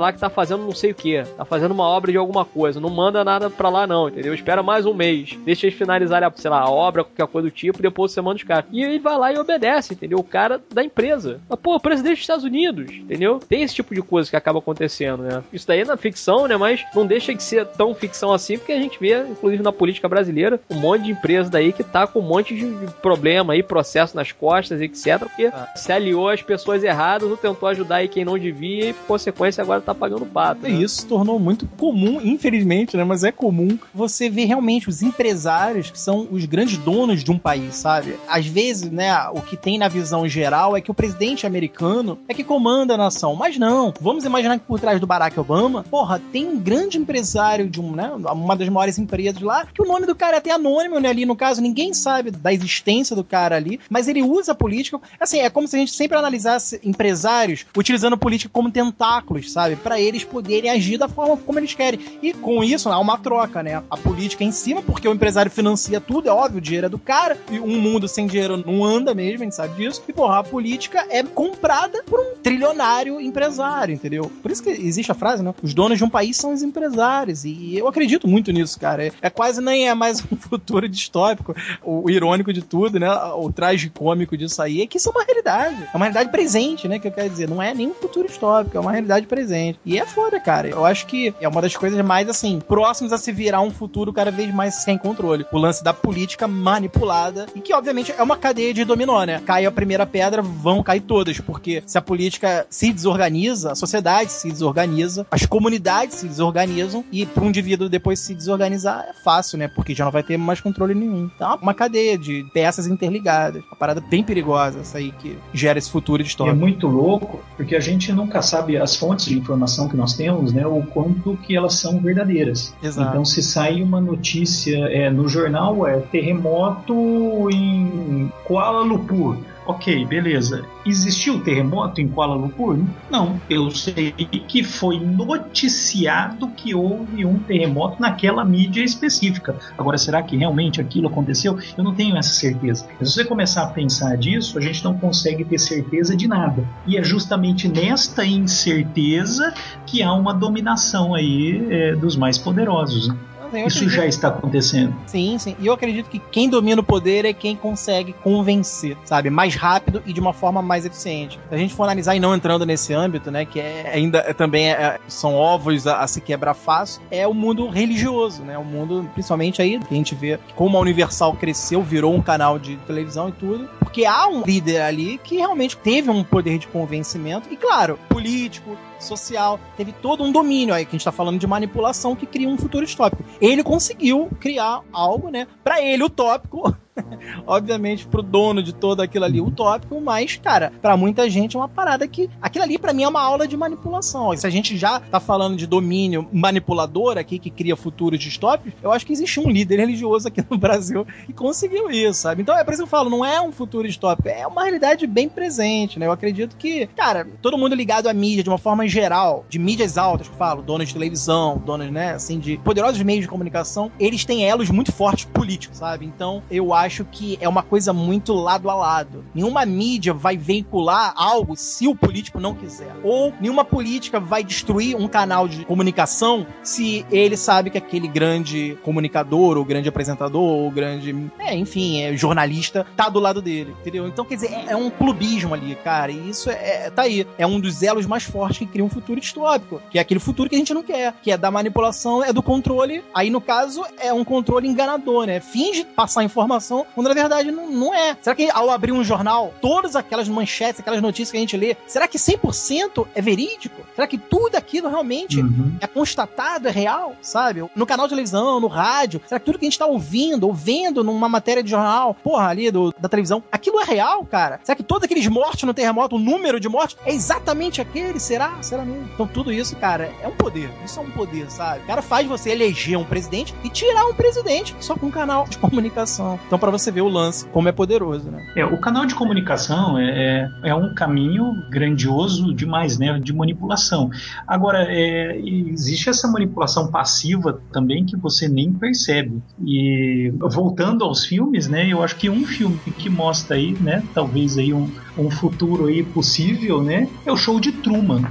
lá que tá fazendo não sei o que, tá fazendo uma obra de alguma coisa, não manda nada pra lá não, entendeu? Espera mais um mês, deixa eles finalizarem, sei lá, a obra, qualquer coisa do tipo, depois você manda os caras. E ele vai lá e obedece, entendeu? O cara da empresa. Mas, pô, o presidente dos Unidos, entendeu? Tem esse tipo de coisa que acaba acontecendo, né? Isso daí é na ficção, né? Mas não deixa de ser tão ficção assim, porque a gente vê, inclusive na política brasileira, um monte de empresa daí que tá com um monte de problema aí, processo nas costas, etc. Porque ah. se aliou às pessoas erradas ou tentou ajudar aí quem não devia e, por consequência, agora tá pagando pato. Né? Isso se tornou muito comum, infelizmente, né? Mas é comum você ver realmente os empresários que são os grandes donos de um país, sabe? Às vezes, né, o que tem na visão geral é que o presidente americano é que comanda a nação. Mas não. Vamos imaginar que por trás do Barack Obama, porra, tem um grande empresário de um, né, uma das maiores empresas lá, que o nome do cara é até anônimo, né, ali no caso, ninguém sabe da existência do cara ali, mas ele usa a política, assim, é como se a gente sempre analisasse empresários utilizando a política como tentáculos, sabe? para eles poderem agir da forma como eles querem. E com isso, há uma troca, né? A política em cima, porque o empresário financia tudo, é óbvio, o dinheiro é do cara, e um mundo sem dinheiro não anda mesmo, a gente sabe disso. E, porra, a política é comprada por um trilionário empresário, entendeu? Por isso que existe a frase, né? Os donos de um país são os empresários. E eu acredito muito nisso, cara. É, é quase nem é mais um futuro distópico. O, o irônico de tudo, né? O traje cômico disso aí é que isso é uma realidade. É uma realidade presente, né? Que eu quero dizer. Não é nem um futuro distópico, é uma realidade presente. E é foda, cara. Eu acho que é uma das coisas mais, assim, próximas a se virar um futuro cada vez mais sem controle. O lance da política manipulada e que, obviamente, é uma cadeia de dominó, né? Cai a primeira pedra, vão cair todas, porque se a política se desorganiza, a sociedade se desorganiza, as comunidades se desorganizam e para um indivíduo depois se desorganizar é fácil, né? Porque já não vai ter mais controle nenhum. Então, é uma cadeia de peças interligadas. Uma parada bem perigosa essa aí que gera esse futuro de história. é muito louco, porque a gente nunca sabe as fontes de informação que nós temos, né? O quanto que elas são verdadeiras. Exato. Então, se sai uma notícia é, no jornal, é terremoto em Kuala Lumpur ok, beleza. Existiu terremoto em Kuala Lumpur? Não. Eu sei que foi noticiado que houve um terremoto naquela mídia específica. Agora, será que realmente aquilo aconteceu? Eu não tenho essa certeza. Mas se você começar a pensar disso, a gente não consegue ter certeza de nada. E é justamente nesta incerteza que há uma dominação aí é, dos mais poderosos. Né? Isso acredito... já está acontecendo. Sim, sim. E eu acredito que quem domina o poder é quem consegue convencer, sabe? Mais rápido e de uma forma mais eficiente. Se a gente for analisar e não entrando nesse âmbito, né? Que é, ainda é, também é, são ovos a, a, se quebrar fácil, é o mundo religioso, né? O mundo, principalmente aí, que a gente vê como a Universal cresceu, virou um canal de televisão e tudo. Porque há um líder ali que realmente teve um poder de convencimento. E claro, político, social, teve todo um domínio aí, que a gente tá falando de manipulação que cria um futuro distópico. Ele conseguiu criar algo, né, para ele utópico, obviamente, pro dono de todo aquilo ali utópico, mas, cara, para muita gente é uma parada que. Aquilo ali, para mim, é uma aula de manipulação. Se a gente já tá falando de domínio manipulador aqui, que cria futuros distópicos, eu acho que existe um líder religioso aqui no Brasil que conseguiu isso, sabe? Então é por isso que eu falo, não é um futuro distópico, é uma realidade bem presente, né? Eu acredito que, cara, todo mundo ligado à mídia de uma forma geral, de mídias altas, que eu falo, donos de televisão, donos, né, assim, de poderosos meios de comunicação, eles têm elos muito fortes políticos, sabe? Então eu acho que é uma coisa muito lado a lado. Nenhuma mídia vai veicular algo se o político não quiser. Ou nenhuma política vai destruir um canal de comunicação se ele sabe que aquele grande comunicador, ou grande apresentador, ou grande, é, enfim, é, jornalista tá do lado dele, entendeu? Então, quer dizer, é, é um clubismo ali, cara, e isso é, é, tá aí. É um dos elos mais fortes que cria um futuro distópico, que é aquele futuro que a gente não quer, que é da manipulação, é do controle. Aí, no caso, é um controle enganador, né? Finge passar informação, quando na verdade não, não é. Será que ao abrir um jornal, todas aquelas manchetes, aquelas notícias que a gente lê, será que 100% é verídico? Será que tudo aquilo realmente uhum. é constatado, é real, sabe? No canal de televisão, no rádio, será que tudo que a gente tá ouvindo, ou vendo numa matéria de jornal, porra, ali do, da televisão, aquilo é real, cara? Será que todos aqueles mortos no terremoto, o número de mortes, é exatamente aquele? Será? Será mesmo? Então tudo isso, cara, é um poder. Isso é um poder, sabe? O cara faz você eleger um presidente e tirar um presidente só com um canal de comunicação. Então, para você ver o lance, como é poderoso, né? É, o canal de comunicação é, é, é um caminho grandioso demais, né? De manipulação. Agora, é, existe essa manipulação passiva também que você nem percebe. E voltando aos filmes, né? Eu acho que um filme que mostra aí, né? Talvez aí um, um futuro aí possível, né? É o show de Truman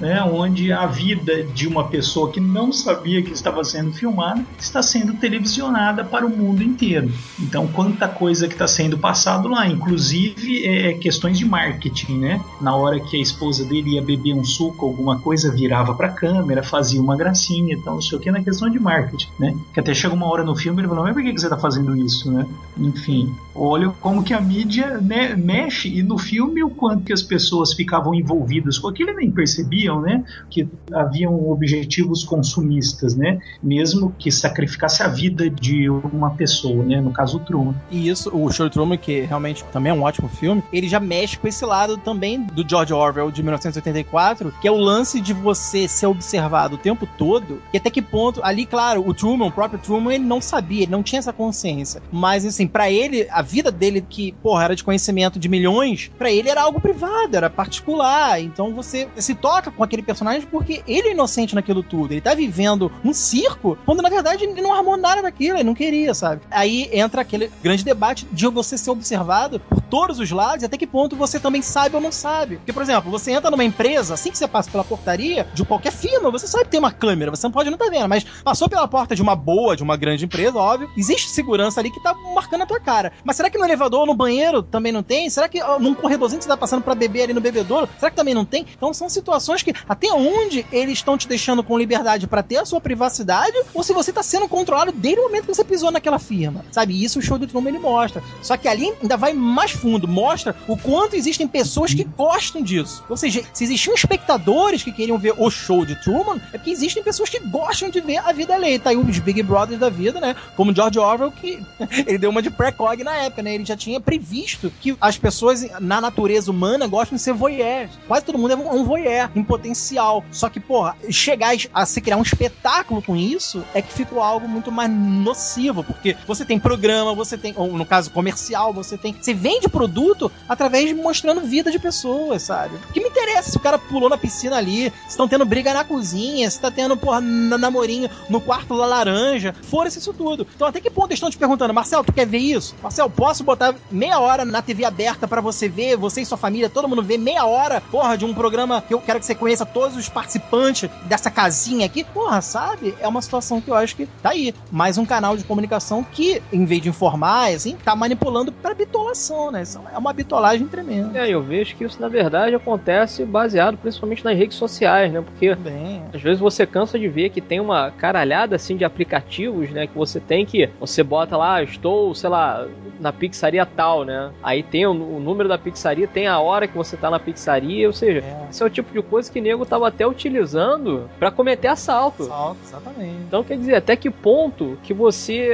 né, onde a vida de uma pessoa que não sabia que estava sendo filmada está sendo televisionada para o mundo inteiro. Então, quanta coisa que está sendo passado lá, inclusive é, é, questões de marketing, né? Na hora que a esposa dele ia beber um suco, alguma coisa, virava para a câmera, fazia uma gracinha, então não sei o que, na questão de marketing, né? Que até chega uma hora no filme ele falou, mas por que, que você está fazendo isso, né? Enfim, olha como que a mídia né, mexe e no filme o quanto que as pessoas ficavam envolvidas com aquilo nem percebiam né, que haviam objetivos consumistas, né, mesmo que sacrificasse a vida de uma pessoa, né, no caso o Truman. E isso, o Show Truman, que realmente também é um ótimo filme, ele já mexe com esse lado também do George Orwell de 1984, que é o lance de você ser observado o tempo todo, e até que ponto, ali, claro, o Truman, o próprio Truman, ele não sabia, ele não tinha essa consciência, mas assim, para ele, a vida dele que, porra, era de conhecimento de milhões, para ele era algo privado, era particular, então você se toca com aquele personagem porque ele é inocente naquilo tudo. Ele tá vivendo um circo, quando na verdade ele não armou nada daquilo, ele não queria, sabe? Aí entra aquele grande debate de você ser observado por todos os lados até que ponto você também sabe ou não sabe. Porque, por exemplo, você entra numa empresa, assim que você passa pela portaria de qualquer firma, você sabe que tem uma câmera, você não pode não estar tá vendo, mas passou pela porta de uma boa, de uma grande empresa, óbvio, existe segurança ali que tá marcando a tua cara. Mas será que no elevador ou no banheiro também não tem? Será que num corredorzinho que você tá passando para beber ali no bebedouro, será que também não tem? Então são situações que até onde eles estão te deixando com liberdade para ter a sua privacidade ou se você tá sendo controlado desde o momento que você pisou naquela firma. Sabe? Isso o show do Truman ele mostra. Só que ali ainda vai mais fundo, mostra o quanto existem pessoas que gostam disso. Ou seja, se existiam espectadores que queriam ver o show de Truman, é porque existem pessoas que gostam de ver a vida alheia. Tá aí os Big Brothers da vida, né? Como George Orwell, que ele deu uma de precog na época, né? Ele já tinha previsto que as pessoas na natureza humana gostam de ser voyeurs. Quase todo mundo é um voyeur em potencial. Só que, porra, chegar a se criar um espetáculo com isso é que ficou algo muito mais nocivo, porque você tem programa, você tem, ou no caso comercial, você tem. Você vende produto através de mostrando vida de pessoas, sabe? O que me interessa se o cara pulou na piscina ali, se estão tendo briga na cozinha, se tá tendo, porra, namorinho no quarto da laranja. Fora-se isso tudo. Então, até que ponto estão te perguntando, Marcel, tu quer ver isso? Marcel, posso botar meia hora na TV aberta para você ver, você e sua família, todo mundo ver meia hora, porra, de um programa que eu quero que você conheça todos os participante dessa casinha aqui, porra, sabe? É uma situação que eu acho que tá aí. Mais um canal de comunicação que, em vez de informar, assim, tá manipulando pra bitolação, né? Né? Isso é uma bitolagem tremenda. É, eu vejo que isso, na verdade, acontece baseado principalmente nas redes sociais, né? Porque Bem, às vezes você cansa de ver que tem uma caralhada assim de aplicativos, né? Que você tem que. Você bota lá, estou, sei lá, na pizzaria tal, né? Aí tem o, o número da pizzaria, tem a hora que você tá na pizzaria, ou seja, é. esse é o tipo de coisa que nego tava até utilizando pra cometer assalto. Salto, exatamente. Então quer dizer, até que ponto que você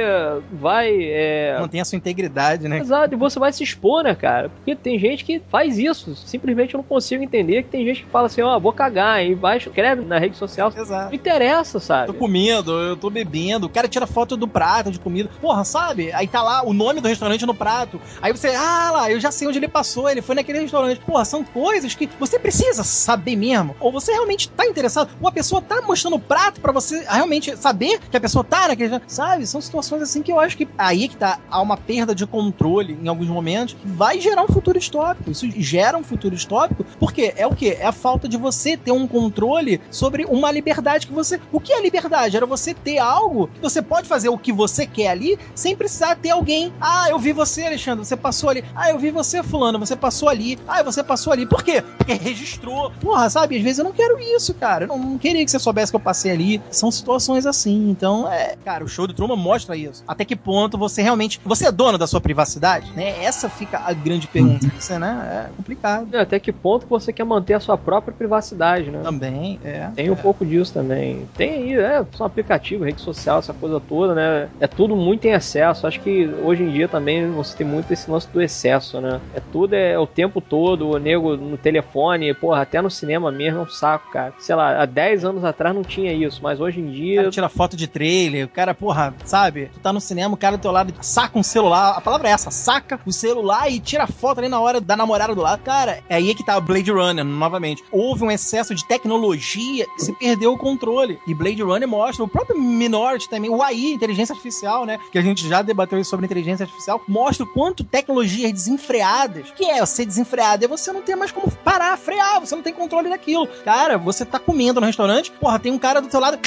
vai. É... Mantém a sua integridade, né? Exato, e você vai se expor, cara? Porque tem gente que faz isso. Simplesmente eu não consigo entender que tem gente que fala assim, ó, vou cagar, e vai, escreve na rede social. Não Exato. interessa, sabe? Tô comendo, eu tô bebendo, o cara tira foto do prato de comida. Porra, sabe? Aí tá lá o nome do restaurante no prato. Aí você, ah lá, eu já sei onde ele passou, ele foi naquele restaurante. Porra, são coisas que você precisa saber mesmo. Ou você realmente tá interessado, ou a pessoa tá mostrando o prato pra você realmente saber que a pessoa tá naquele. Sabe? São situações assim que eu acho que aí que tá, há uma perda de controle em alguns momentos vai gerar um futuro distópico. Isso gera um futuro distópico, porque é o quê? É a falta de você ter um controle sobre uma liberdade que você. O que é liberdade? Era você ter algo que você pode fazer o que você quer ali sem precisar ter alguém. Ah, eu vi você, Alexandre, você passou ali. Ah, eu vi você, Fulano, você passou ali. Ah, você passou ali. Por quê? Porque registrou. Porra, sabe? Às vezes eu não quero isso, cara. Eu não, queria que você soubesse que eu passei ali. São situações assim. Então, é. Cara, o show do Truman mostra isso. Até que ponto você realmente. Você é dono da sua privacidade? Né? Essa fica a grande pergunta. Isso, é, né? É complicado. É, Até que ponto você quer manter a sua própria privacidade, né? Também, é. Tem um é. pouco disso também. Tem aí, é, são aplicativos, rede social, essa coisa toda, né? É tudo muito em excesso. Acho que hoje em dia também você tem muito esse lance do excesso, né? É tudo é o tempo todo, o nego no telefone, porra, até no cinema mesmo é um saco, cara. Sei lá, há 10 anos atrás não tinha isso, mas hoje em O dia. cara tira foto de trailer, o cara, porra, sabe? Tu tá no cinema, o cara do teu lado saca um celular, a palavra é essa, saca o celular e tira foto ali na hora da namorada do lado. Cara, é aí que tá Blade Runner, novamente. Houve um excesso de tecnologia que se perdeu o controle. E Blade Runner mostra, o próprio Minority também, o AI, inteligência artificial, né? Que a gente já debateu sobre inteligência artificial, mostra o quanto tecnologias desenfreadas, que é ser desenfreado, é você não ter mais como parar, frear, você não tem controle daquilo. Cara, você tá comendo no restaurante, porra, tem um cara do teu lado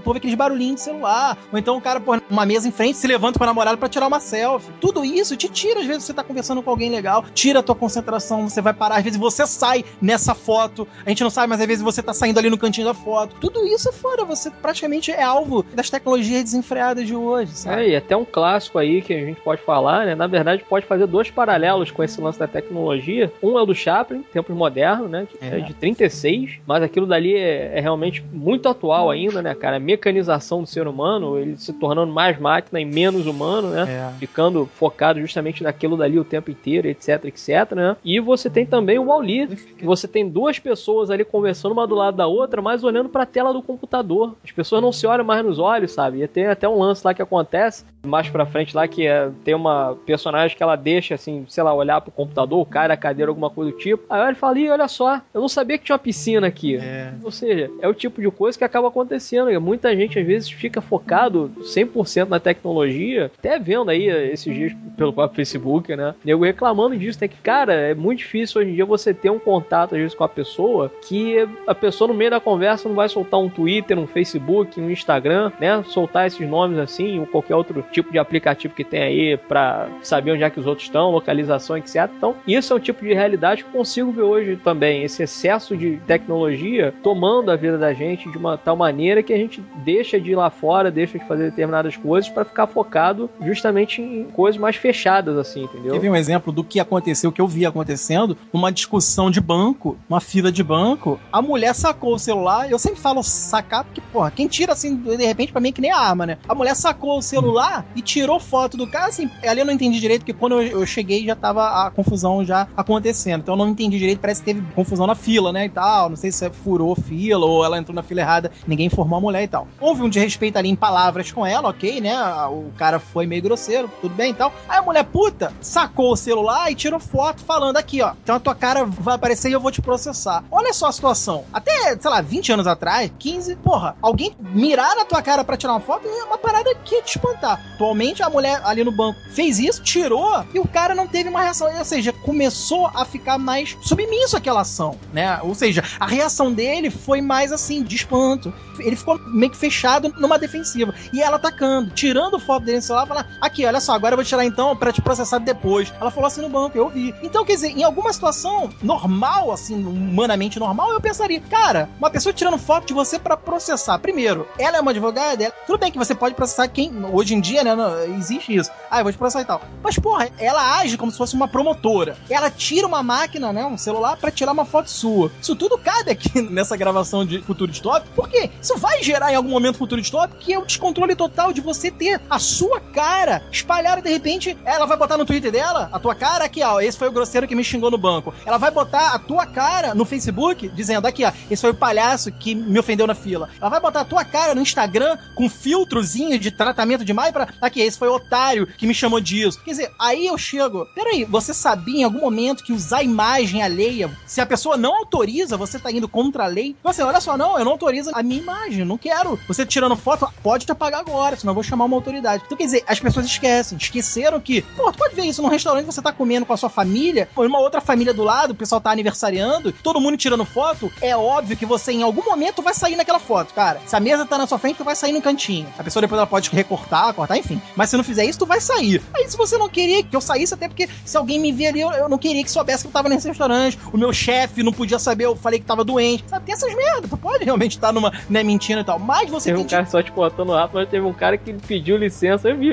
o povo aqueles barulhinhos de celular. Ou então o cara, pô, uma mesa em frente, se levanta com a namorada pra tirar uma selfie. Tudo isso te tira, às vezes você tá conversando com alguém legal, tira a tua concentração, você vai parar, às vezes você sai nessa foto. A gente não sabe, mas às vezes você tá saindo ali no cantinho da foto. Tudo isso é fora, você praticamente é alvo das tecnologias desenfreadas de hoje, sabe? É, e até um clássico aí que a gente pode falar, né? Na verdade, pode fazer dois paralelos com esse lance da tecnologia. Um é o do Chaplin, tempos modernos, né? Que é, É. de 36, mas aquilo dali é, é realmente muito atual ainda, né, cara? A mecanização do ser humano, ele se tornando mais máquina e menos humano, né? É. Ficando focado justamente naquilo dali o tempo inteiro, etc, etc, né? E você tem também o Wall-E, que você tem duas pessoas ali conversando uma do lado da outra, mas olhando pra tela do computador. As pessoas não se olham mais nos olhos, sabe? E tem até um lance lá que acontece mais pra frente lá que é, tem uma personagem que ela deixa assim, sei lá, olhar pro computador, cai da cadeira, alguma coisa do tipo. Aí ele fala: Ih, olha só, eu não sabia que tinha uma piscina aqui. É. Ou seja, é o tipo de coisa que acaba acontecendo. Muita gente às vezes fica focado 100% na tecnologia, até vendo aí esses dias pelo próprio Facebook, né? Nego reclamando disso, né? Que, cara, é muito difícil hoje em dia você ter um contato às vezes com a pessoa que a pessoa no meio da conversa não vai soltar um Twitter, um Facebook, um Instagram, né? Soltar esses nomes assim, ou qualquer outro tipo de aplicativo que tem aí pra saber onde é que os outros estão, localização, etc. Então, isso é um tipo de realidade que consigo ver hoje também. Esse excesso de tecnologia tomando a vida da gente de uma tal maneira que a gente deixa de ir lá fora, deixa de fazer determinadas coisas pra ficar focado justamente em coisas mais fechadas, assim, entendeu? Teve um exemplo do que aconteceu, que eu vi acontecendo, numa discussão de banco, uma fila de banco, a mulher sacou o celular, eu sempre falo sacar, porque, porra, quem tira assim, de repente, pra mim é que nem arma, né? A mulher sacou o celular e tirou foto do cara, assim, ali eu não entendi direito, porque quando eu, eu cheguei já tava a confusão já acontecendo, então eu não entendi direito, parece que teve confusão na fila, né, e tal, não sei se furou fila ou ela entrou na fila errada, ninguém informou a mulher e tal. Houve um desrespeito ali em palavras com ela, ok, né, o cara foi meio grosseiro, tudo bem e tal. Aí a mulher puta sacou o celular e tirou foto falando aqui, ó, então a tua cara vai aparecer e eu vou te processar. Olha só a situação. Até, sei lá, 20 anos atrás, 15, porra, alguém mirar na tua cara pra tirar uma foto é uma parada que ia te espantar. Atualmente a mulher ali no banco fez isso, tirou e o cara não teve uma reação, ou seja, começou a ficar mais submisso àquela ação, né? Ou seja, a reação dele foi mais assim, de espanto. Ele ficou meio que fechado numa defensiva. E ela atacando, tirando foto dele no celular, falando: aqui, olha só, agora eu vou tirar então pra te processar depois. Ela falou assim no banco, eu vi. Então, quer dizer, em alguma situação normal, assim, humanamente normal, eu pensaria, cara, uma pessoa tirando foto de você para processar. Primeiro, ela é uma advogada, ela... tudo bem que você pode processar quem. Hoje em dia, né? Não, existe isso. Ah, eu vou te processar e tal. Mas, porra, ela age como se fosse uma promotora. Ela tira uma máquina, né? Um celular para tirar uma foto sua. Isso tudo cabe aqui nessa gravação de futuro distópico. Por quê? Isso vai gerar em algum momento futuro distópico que é o descontrole total de você ter a sua cara espalhada de repente. Ela vai botar no Twitter dela a tua cara aqui, ó. Esse foi o grosseiro que me xingou no banco. Ela vai botar a tua cara no Facebook dizendo aqui, ó. Esse foi o palhaço que me ofendeu na fila. Ela vai botar a tua cara no Instagram com filtrozinho de tratamento de maio pra. Aqui, esse foi o otário que me chamou disso. Quer dizer, aí eu chego. Peraí, você sabia em algum momento que usar imagem alheia, se a pessoa não autoriza, você tá indo contra a lei? Você, olha só, não, eu não autorizo a minha imagem, não quero. Você tirando foto, pode te apagar agora, senão eu vou chamar uma autoridade. Então, quer dizer, as pessoas esquecem, esqueceram que, pô, tu pode ver isso num restaurante você tá comendo com a sua família, ou uma outra família do lado, o pessoal tá aniversariando, todo mundo tirando foto, é óbvio que você em algum momento vai sair naquela foto, cara. Se a mesa tá na sua frente, tu vai sair no cantinho. A pessoa depois ela pode recortar, cortar, enfim. Mas se não fizer isso, tu vai sair. Aí se você não queria que eu saísse, até porque se alguém me ver ali, eu, eu não queria que soubesse que eu tava nesse restaurante, o meu chefe não podia saber, eu falei que tava doente. Sabe, tem essas merdas. Tu pode realmente estar numa, né, mentindo e tal. Mas você teve um cara só te botando rápido, mas teve um cara que pediu licença, eu vi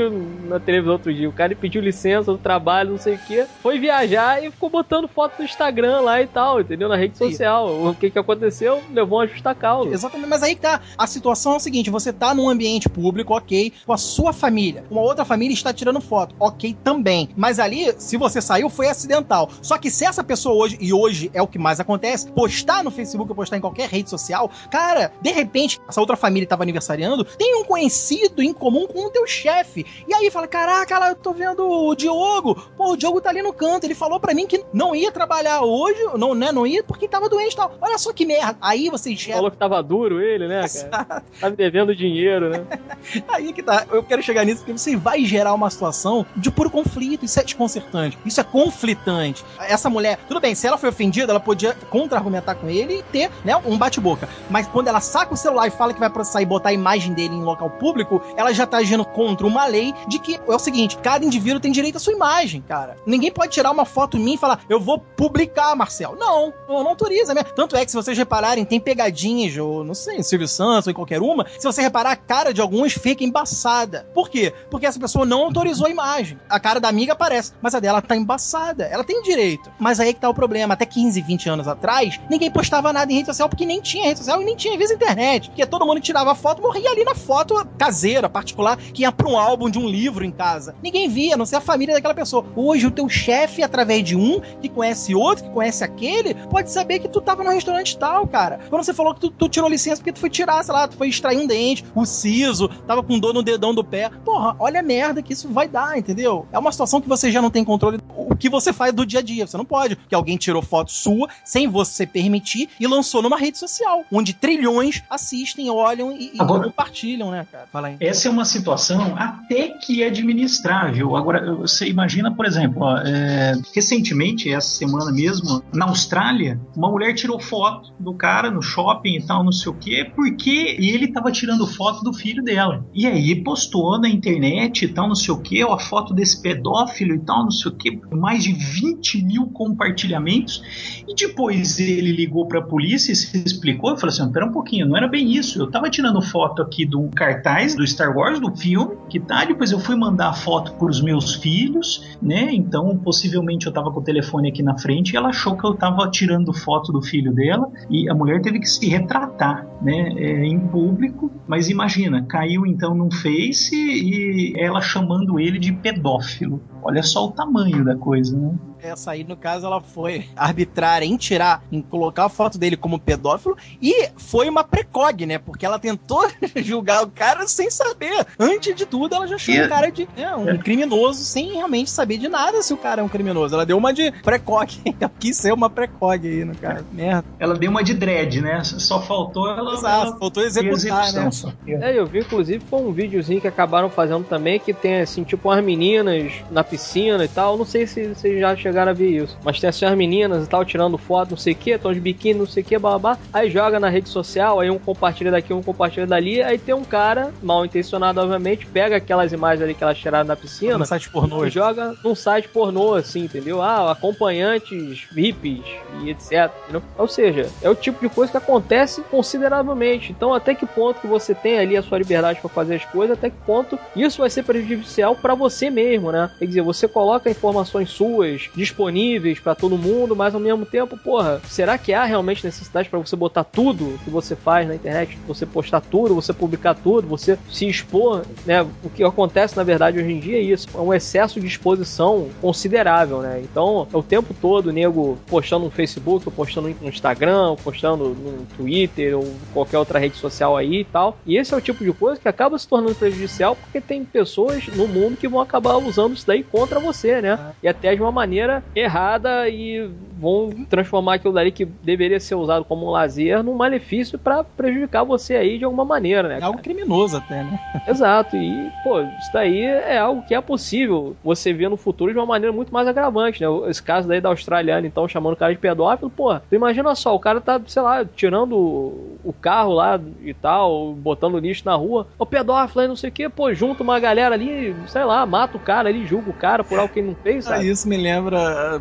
na televisão outro dia, o cara pediu licença do trabalho, não sei o que, foi viajar e ficou botando foto no Instagram lá e tal, entendeu? Na rede social. O que que aconteceu? Levou a justa causa. Exatamente, mas aí que tá. A situação é o seguinte: você tá num ambiente público, ok, com a sua família. Uma outra família está tirando foto, ok também. Mas ali, se você saiu, foi acidental. Só que se essa pessoa hoje, e hoje é o que mais acontece, postar no Facebook ou postar em qualquer rede social, cara, de repente, essa outra família estava aniversariando, tem um conhecido em comum com o teu chefe. E aí fala: caraca, lá eu tô vendo o Diogo. Pô, o Diogo tá ali no canto. Ele falou para mim que não ia trabalhar hoje, não, né? Não ia porque tava doente e tal. Olha só que merda. Aí você já. Falou que tava duro ele, né, cara? tava devendo dinheiro, né? aí que tá. Eu quero chegar nisso porque você vai gerar uma situação de puro conflito. Isso é desconcertante. Isso é conflitante. Essa mulher, tudo bem, se ela foi ofendida, ela podia contra-argumentar com ele e ter, né, um bate-boca. Mas quando ela saca o celular e fala que vai processar e botar a imagem dele em local público, ela já tá agindo contra uma lei de que é o seguinte: cada indivíduo tem direito à sua imagem, cara. Ninguém pode tirar uma foto minha e falar, eu vou publicar, Marcel. Não, não, autoriza, né? Tanto é que se vocês repararem, tem pegadinhas, ou não sei, Silvio Santos ou em qualquer uma, se você reparar, a cara de alguns fica embaçada. Por quê? Porque essa pessoa não autorizou a imagem. A cara da amiga aparece, mas a dela tá embaçada. Ela tem direito. Mas aí que tá o problema. Até 15, 20 anos atrás, ninguém postava nada em rede social porque nem tinha rede social e nem tinha, vezes, internet. Porque todo mundo tirava foto, morria ali na foto caseira, particular, que ia pra um álbum de um livro em casa. Ninguém via, a não ser a família daquela pessoa. Hoje, o teu chefe, através de um, que conhece outro, que conhece aquele, pode saber que tu tava no restaurante tal, cara. Quando você falou que tu, tu tirou licença porque tu foi tirar, sei lá, tu foi extrair um dente, o siso, tava com dor no dedão do pé. Porra, olha a merda que isso vai dar, entendeu? É uma situação que você já não tem controle o que você faz do dia a dia. Você não pode, que alguém tirou foto sua sem você permitir e lançou numa rede social, onde trilhões assistem, olham e, e Agora, compartilham, né, cara? Fala aí. Essa é uma situação até que é administrável. Agora, você imagina, por exemplo, ó, é, recentemente, essa semana mesmo, na Austrália, uma mulher tirou foto do cara no shopping e tal, não sei o quê, porque ele tava tirando foto do filho dela. E aí postou na internet e tal, não sei o quê, ó, a foto desse pedófilo e tal, não sei o quê, mais de 20 mil compartilhamentos. E depois ele ligou para a polícia e se explicou e falou assim: pera um pouquinho, não era bem isso. Eu tava tirando foto aqui do cartaz do Star Wars, do filme, que tá. Depois eu fui mandar a foto para os meus filhos, né? Então possivelmente eu tava com o telefone aqui na frente e ela achou que eu tava tirando foto do filho dela e a mulher teve que se retratar, né? É, em público. Mas imagina, caiu então num Face e ela chamando ele de pedófilo. Olha só o tamanho da coisa, né? Essa aí, no caso, ela foi arbitrária em tirar, em colocar a foto dele como pedófilo e foi uma precog, né? Porque ela tentou julgar o cara sem saber. Antes de tudo, ela já achou o cara de é, um é. criminoso sem realmente saber de nada se o cara é um criminoso. Ela deu uma de precog. Ela quis ser uma precog aí, no caso. Merda. Ela deu uma de dread, né? Só faltou ela. Exato, ela... faltou executar, né? É, eu vi, inclusive, foi um videozinho que acabaram fazendo também que tem, assim, tipo, umas meninas na piscina e tal. Não sei se vocês já chegaram a ver isso. Mas tem assim as meninas e tal, tirando foto, não sei o que, estão de biquíni, não sei o que, babá. Aí joga na rede social, aí um compartilha daqui, um compartilha dali. Aí tem um cara, mal intencionado, obviamente, pega aquelas imagens ali que elas tiraram na piscina. No site pornô. E joga num site pornô, assim, entendeu? Ah, acompanhantes, VIPs e etc. Entendeu? Ou seja, é o tipo de coisa que acontece consideravelmente. Então, até que ponto que você tem ali a sua liberdade para fazer as coisas, até que ponto isso vai ser prejudicial para você mesmo, né? Quer dizer, você coloca informações suas disponíveis para todo mundo, mas ao mesmo tempo, porra, será que há realmente necessidade para você botar tudo que você faz na internet, você postar tudo, você publicar tudo, você se expor, né? O que acontece na verdade hoje em dia é isso, é um excesso de exposição considerável, né? Então, é o tempo todo nego postando no Facebook, ou postando no Instagram, ou postando no Twitter ou qualquer outra rede social aí e tal. E esse é o tipo de coisa que acaba se tornando prejudicial porque tem pessoas no mundo que vão acabar usando isso daí contra você, né? E até de uma maneira errada e vão transformar aquilo dali que deveria ser usado como um lazer num malefício para prejudicar você aí de alguma maneira, né? É algo criminoso até, né? Exato. E, pô, isso daí é algo que é possível você ver no futuro de uma maneira muito mais agravante, né? Esse caso daí da australiana, então, chamando o cara de pedófilo, pô, tu imagina só, o cara tá, sei lá, tirando o carro lá e tal, botando lixo na rua, o pedófilo aí, não sei o que, pô, junta uma galera ali, sei lá, mata o cara ali, julga o cara por algo que ele não fez, ah, sabe? Ah, isso me lembra,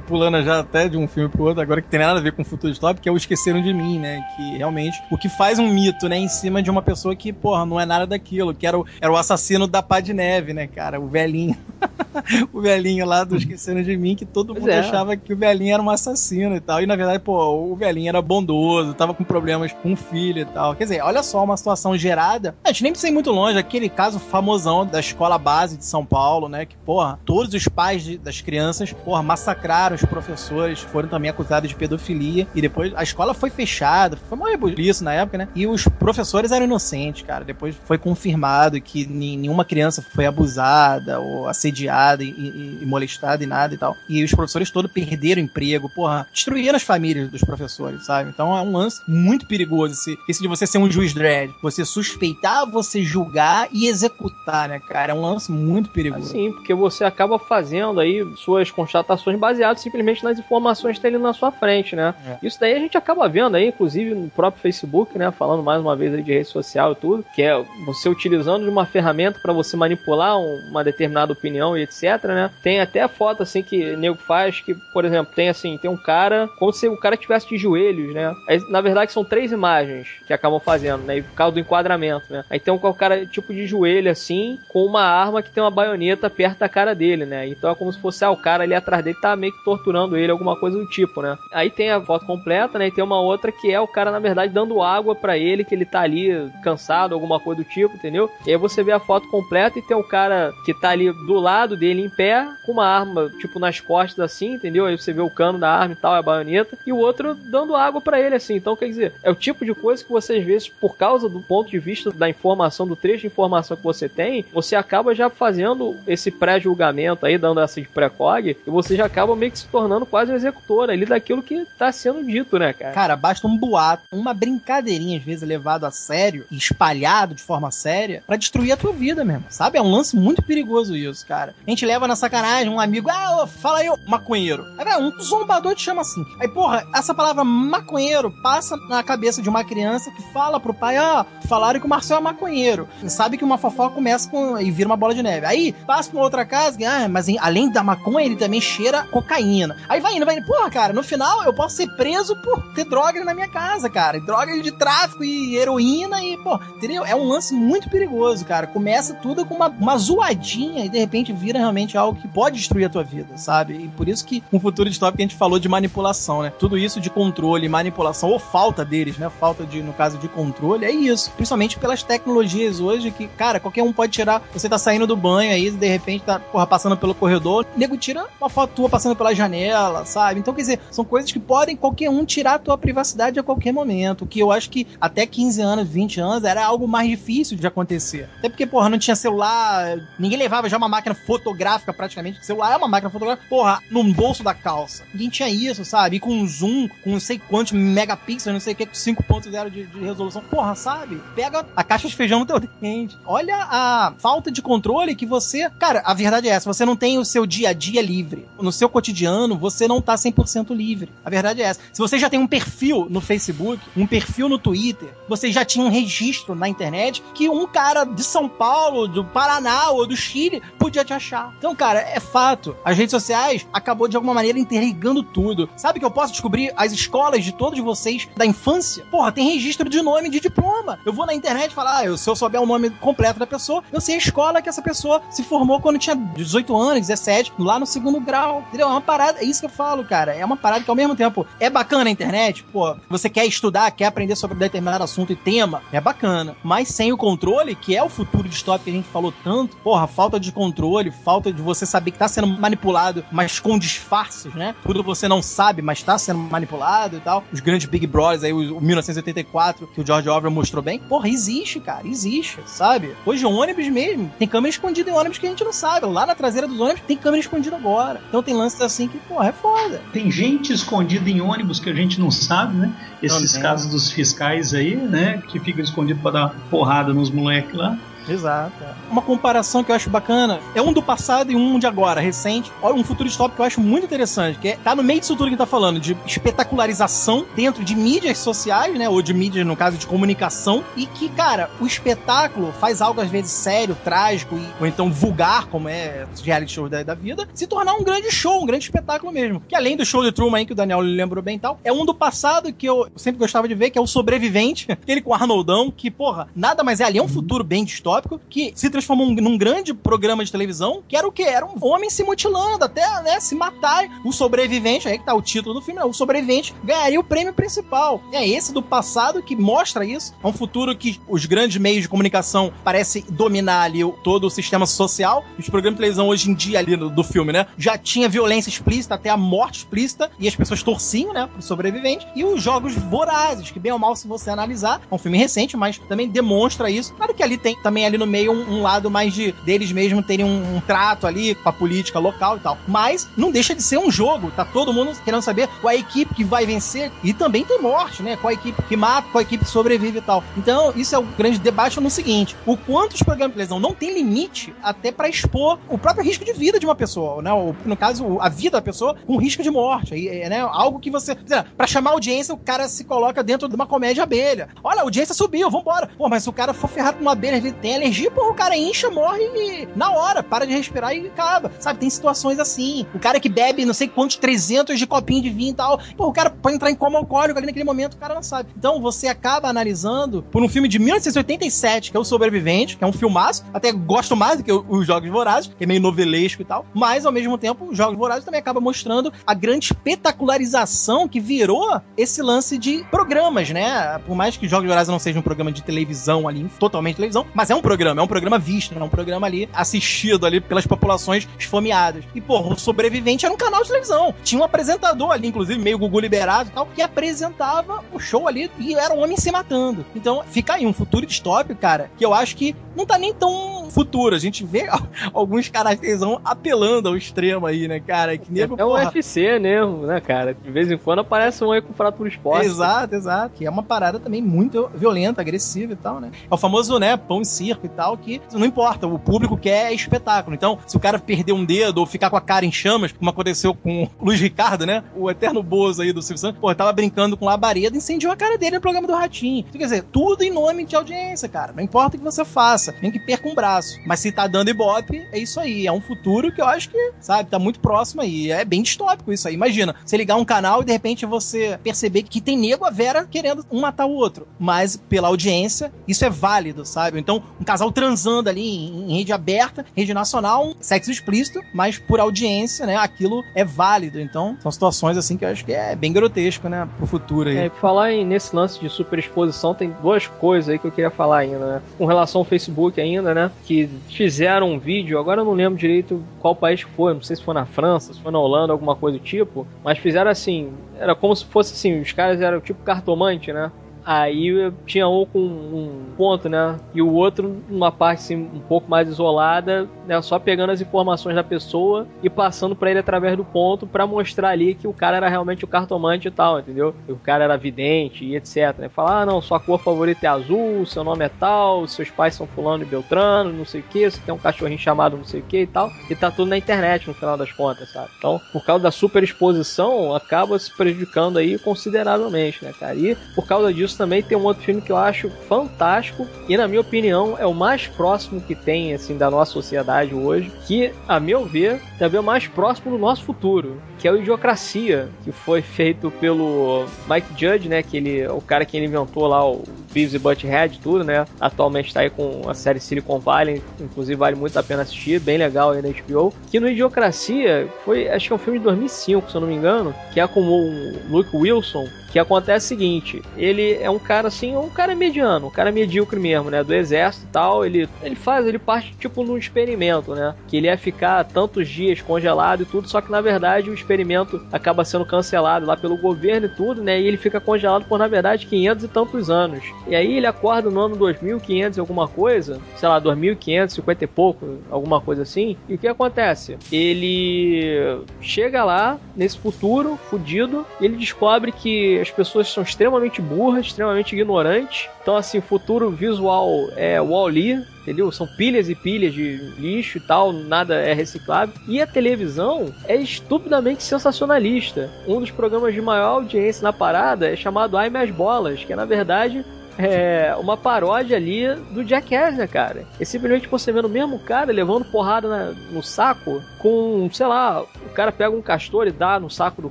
pulando já até de um filme pro outro, agora que tem nada a ver com o futuro distópico, que é o Esqueceram de Mim, né? Que realmente, o que faz um mito, né, em cima de uma pessoa que, porra, não é nada daquilo, que era o, era o assassino da pá de neve, né, cara? O velhinho. o velhinho lá do Esqueceram de Mim, que todo mundo é. achava que o velhinho era um assassino e tal. E na verdade, pô, o velhinho era bondoso, tava com problemas com o filho e tal. Quer dizer, olha só uma situação gerada. A gente nem precisa ir muito longe, aquele caso famosão da escola base de São Paulo, né? Que, porra, todos os pais de, das crianças, porra, massacraram os professores, foram também acusados de pedofilia. E depois a escola foi fechada, foi uma rebuliço na época, né? E os professores eram inocentes, cara. Depois foi confirmado que nenhuma criança foi abusada ou assediada e, e, e molestada e nada e tal. E os professores todos perderam emprego, porra, destruíram as famílias dos professores, sabe? Então é um lance muito perigoso esse, esse de você ser um juiz dread. Você suspeitar, você julgar e executar, né, cara? É um lance muito perigoso. Sim, porque você acaba fazendo aí suas constatações baseadas simplesmente nas informações que tem ali na sua frente, né? É. Isso daí a gente acaba vendo aí, inclusive no próprio Facebook, né? Falando mais uma vez aí de rede social e tudo, que é você utilizando de uma ferramenta para você manipular uma determinada opinião e etc, né? Tem até foto assim que o nego faz que, por exemplo, tem assim, tem um cara como se o cara tivesse de joelhos, né? Aí, na verdade são três imagens que acabam fazendo, né? Por causa do enquadramento, né? Aí tem um cara tipo de joelho assim, com uma arma que tem uma baioneta perto da cara dele, né? Então é como se fosse ah, o cara ali atrás dele tá meio que torturando ele, alguma coisa do tipo, né? Aí tem a foto completa, né? E tem uma outra que é o cara, na verdade, dando água para ele, que ele tá ali cansado, alguma coisa do tipo, entendeu? E aí você vê a foto completa e tem um cara que tá ali do lado dele em pé, com uma arma, tipo, nas costas assim, entendeu? Aí você vê o cano da arma e tal, a baioneta, e o outro dando água para ele, assim. Então, quer dizer, é o tipo de coisa que você às vezes, por causa do ponto de vista da informação, do trecho de informação que você tem, você acaba já fazendo esse pré-julgamento aí, dando essa de pré-cog, e você já acaba meio que se tornando quase um executor ali daquilo que tá sendo dito, né, cara? Cara, basta um boato, uma brincadeirinha, às vezes, levado a sério espalhado de forma séria para destruir a tua vida mesmo, sabe? É um lance muito perigoso isso, cara. A gente leva na sacanagem um amigo, ah, ô, fala aí, maconheiro. Aí, um zombador te chama assim. Aí, porra, essa palavra maconheiro passa na cabeça de uma criança que fala pro pai, ó, oh, falaram que o Marcel é maconheiro. E sabe que uma fofoca começa com e vira uma bola de neve. Aí passa pra outra casa, ah, mas além da maconha, ele também cheira cocaína. Aí vai indo, vai indo. Porra, cara, no final eu posso ser preso por ter droga na minha casa, cara. Droga de tráfico e heroína e, pô, entendeu? É um lance muito perigoso, cara. Começa tudo com uma, uma zoadinha e de repente vira realmente algo que pode destruir a tua vida, sabe? E por isso que no futuro distópico a gente falou de manipulação, né? Tudo isso de controle, manipulação, ou falta deles, né? Falta de, no caso de controle, é isso. Principalmente pelas tecnologias hoje que, cara, qualquer um pode tirar. Você tá saindo do banho aí, de repente tá, porra, passando pelo corredor, o nego tira uma foto passando pela janela, sabe? Então, quer dizer, são coisas que podem qualquer um tirar a tua privacidade a qualquer momento. Que eu acho que até 15 anos, 20 anos era algo mais difícil de acontecer. Até porque, porra, não tinha celular, ninguém levava já uma máquina fotográfica praticamente. Celular é uma máquina fotográfica, porra, no bolso da calça. Ninguém tinha isso, sabe? E com zoom, com não sei quantos megapixels, não sei o que, com 5.0 de, de resolução. Porra, sabe? Pega a caixa de feijão no teu dente. Olha a falta de controle que você. Cara, a verdade é essa: você não tem o seu dia a dia livre. No seu cotidiano, você não tá 100% livre. A verdade é essa. Se você já tem um perfil no Facebook, um perfil no Twitter, você já tinha um registro na internet que um cara de São Paulo, do Paraná ou do Chile podia te achar. Então, cara, é fato. As redes sociais acabou de alguma maneira interligando tudo. Sabe que eu posso descobrir as escolas de todos vocês da infância? Porra, tem registro de nome de diploma. Eu vou na internet falar, ah, se eu souber o nome completo da pessoa, eu sei a escola que essa pessoa se formou quando tinha 18 anos, 17, lá no segundo grau. Entendeu? É uma parada, é isso que eu falo, cara. É uma parada que ao mesmo tempo é bacana a internet, pô, você quer estudar, quer aprender sobre determinado assunto e tema, é bacana. Mas sem o controle, que é o futuro distópico que a gente falou tanto, porra, falta de controle, falta de você saber que tá sendo manipulado, mas com disfarces, né? Tudo você não sabe, mas tá sendo manipulado e tal. Os grandes Big Brothers aí, o 1984, que o George Orwell mostrou bem. Porra, existe, cara, existe, sabe? Hoje ônibus mesmo, tem câmera escondida em ônibus que a gente não sabe. Lá na traseira dos ônibus tem câmera escondida agora. Então tem lances assim que, porra, é foda. Tem gente escondida em ônibus que a gente não sabe, né? Esses casos dos fiscais aí, né? Que ficam escondidos pra dar porrada nos moleques lá. Exato. Uma comparação que eu acho bacana é um do passado e um de agora, recente. Olha, um futuro distópico que eu acho muito interessante, que é, tá no meio disso tudo que tá falando, de espetacularização dentro de mídias sociais, né? Ou de mídias, no caso, de comunicação. E que, cara, o espetáculo faz algo às vezes sério, trágico, e, ou então vulgar, como é os reality shows da, da, vida, se tornar um grande show, um grande espetáculo mesmo. Que além do show de Truman aí, que o Daniel lembrou bem e tal, é um do passado que eu sempre gostava de ver, que é o Sobrevivente, aquele com o Arnoldão, que, porra, nada mais é ali, é um futuro bem distópico que se transformou num grande programa de televisão, que era o que? Era um homem se mutilando, até né, se matar. O sobrevivente, aí que tá o título do filme, né, o sobrevivente ganharia o prêmio principal. É esse do passado que mostra isso. É um futuro que os grandes meios de comunicação parecem dominar ali todo o sistema social. Os programas de televisão hoje em dia ali do, do filme, né? Já tinha violência explícita, até a morte explícita, e as pessoas torciam, né, pro sobrevivente. E os jogos vorazes, que bem ou mal, se você analisar, é um filme recente, mas também demonstra isso. Claro que ali tem também ali no meio um, um lado mais de deles mesmo terem um, um, trato ali com a política local e tal. Mas não deixa de ser um jogo. Tá todo mundo querendo saber qual é a equipe que vai vencer. E também tem morte, né? Qual a equipe que mata, qual a equipe sobrevive e tal. Então, isso é o grande debate no seguinte: o quanto os programas de televisão não tem limite até para expor o próprio risco de vida de uma pessoa, né? no caso, a vida da pessoa com risco de morte. É, né? Algo que você. para chamar audiência, o cara se coloca dentro de uma comédia abelha. Olha, a audiência subiu, vambora. Pô, mas se o cara for ferrado com uma abelha, ele tem alergia, pô, o cara incha, morre e na hora, para de respirar e acaba. Sabe, tem situações assim. O cara que bebe não sei quantos 300 de copinho de vinho e tal, pô, o cara pode entrar em coma alcoólico ali naquele momento, o cara não sabe. Então você acaba analisando por um filme de 1987, que é O Sobrevivente, que é um filmaço, até gosto mais do que os Jogos Vorazes, que é meio novelesco e tal, mas ao mesmo tempo, os Jogos Vorazes também acaba mostrando a grande espetacularização que virou esse lance de programas, né? Por mais que Jogos Vorazes não seja um programa de televisão ali, totalmente televisão, mas é um programa, é um programa visto, né? Um programa ali assistido ali pelas populações esfomeadas. E, pô, o Sobrevivente era um canal de televisão. Tinha um apresentador ali, inclusive, meio Gugu liberado e tal, que apresentava o show ali e era um homem se matando. Então, fica aí um futuro distópico, cara, que eu acho que não tá nem tão futuro. A gente vê alguns caras de televisão apelando ao extremo aí, né, cara? Que nego, é o UFC mesmo, né, cara? De vez em quando aparece um aí com fratura esporte. Exato, exato. Que é uma parada também muito violenta, agressiva e tal, né? É o famoso, né, pão e circo e tal, que não importa, o público quer espetáculo. Então, se o cara perder um dedo ou ficar com a cara em chamas, como aconteceu com o Luiz Ricardo, né? O eterno Bozo aí do Silvio Santos, pô, tava brincando com labareda e incendiou a cara dele no programa do Ratinho. Então, quer dizer, tudo em nome de audiência, cara. Não importa o que você faça, nem que perca um braço. Mas se tá dando ibope, é isso aí. É um futuro que eu acho que, sabe, tá muito próximo aí. É bem distópico isso aí. Imagina, você ligar um canal e de repente você perceber que tem nego a Vera querendo um matar o outro. Mas pela audiência, isso é válido, sabe? Então, um casal transando ali em, rede aberta, rede nacional, sexo explícito, mas por audiência, né? Aquilo é válido. Então, são situações assim que eu acho que é bem grotesco, né? Pro futuro aí. É, falar nesse lance de superexposição, tem duas coisas aí que eu queria falar ainda, né? Com relação ao Facebook ainda, né? Que fizeram um vídeo, agora eu não lembro direito qual país foi, não sei se foi na França, se foi na Holanda, alguma coisa do tipo, mas fizeram assim, era como se fosse assim, os caras eram tipo cartomante, né? Aí tinha um com um ponto, né? E o outro numa parte assim, um pouco mais isolada, né? Só pegando as informações da pessoa e passando para ele através do ponto para mostrar ali que o cara era realmente o cartomante e tal, entendeu? o cara era vidente e etc. Né? Falar, ah, não, sua cor favorita é azul, seu nome é tal, seus pais são fulano e beltrano, não sei o que, você tem um cachorrinho chamado não sei o que e tal. E tá tudo na internet no final das contas, sabe? Então, por causa da super exposição, acaba se prejudicando aí consideravelmente, né, cara? E por causa disso também tem um outro filme que eu acho fantástico e, na minha opinião, é o mais próximo que tem, assim, da nossa sociedade hoje, que, a meu ver, também é o mais próximo do nosso futuro, que é o Idiocracia, que foi feito pelo Mike Judge, né, que ele, o cara que ele inventou lá o Beavis e Butthead, tudo, né? Atualmente tá aí com a série Silicon Valley, inclusive vale muito a pena assistir, bem legal aí na HBO. Que no Idiocracia foi, acho que é um filme de 2005, se eu não me engano, que é com o Luke Wilson, que acontece o seguinte, ele é um cara assim, um cara mediano, um cara medíocre mesmo, né, do exército e tal, ele, ele faz, ele parte tipo num experimento, né, que ele ia ficar tantos dias congelado e tudo, só que na verdade o experimento acaba sendo cancelado lá pelo governo e tudo, né, e ele fica congelado por na verdade 500 e tantos anos. E aí ele acorda no ano 2500 e alguma coisa, sei lá, 2550 e pouco, alguma coisa assim, e o que acontece? Ele chega lá nesse futuro fudido, e ele descobre que as pessoas são extremamente burras, extremamente ignorantes. Então, assim, o futuro visual é Wall-E, entendeu? São pilhas e pilhas de lixo e tal, nada é reciclável. E a televisão é estupidamente sensacionalista. Um dos programas de maior audiência na parada é chamado Ai Minhas Bolas, que é, na verdade, é uma paródia ali do Jackass, né, cara? É simplesmente você vendo o mesmo cara levando porrada na, no saco com, sei lá, o cara pega um castor e dá no saco do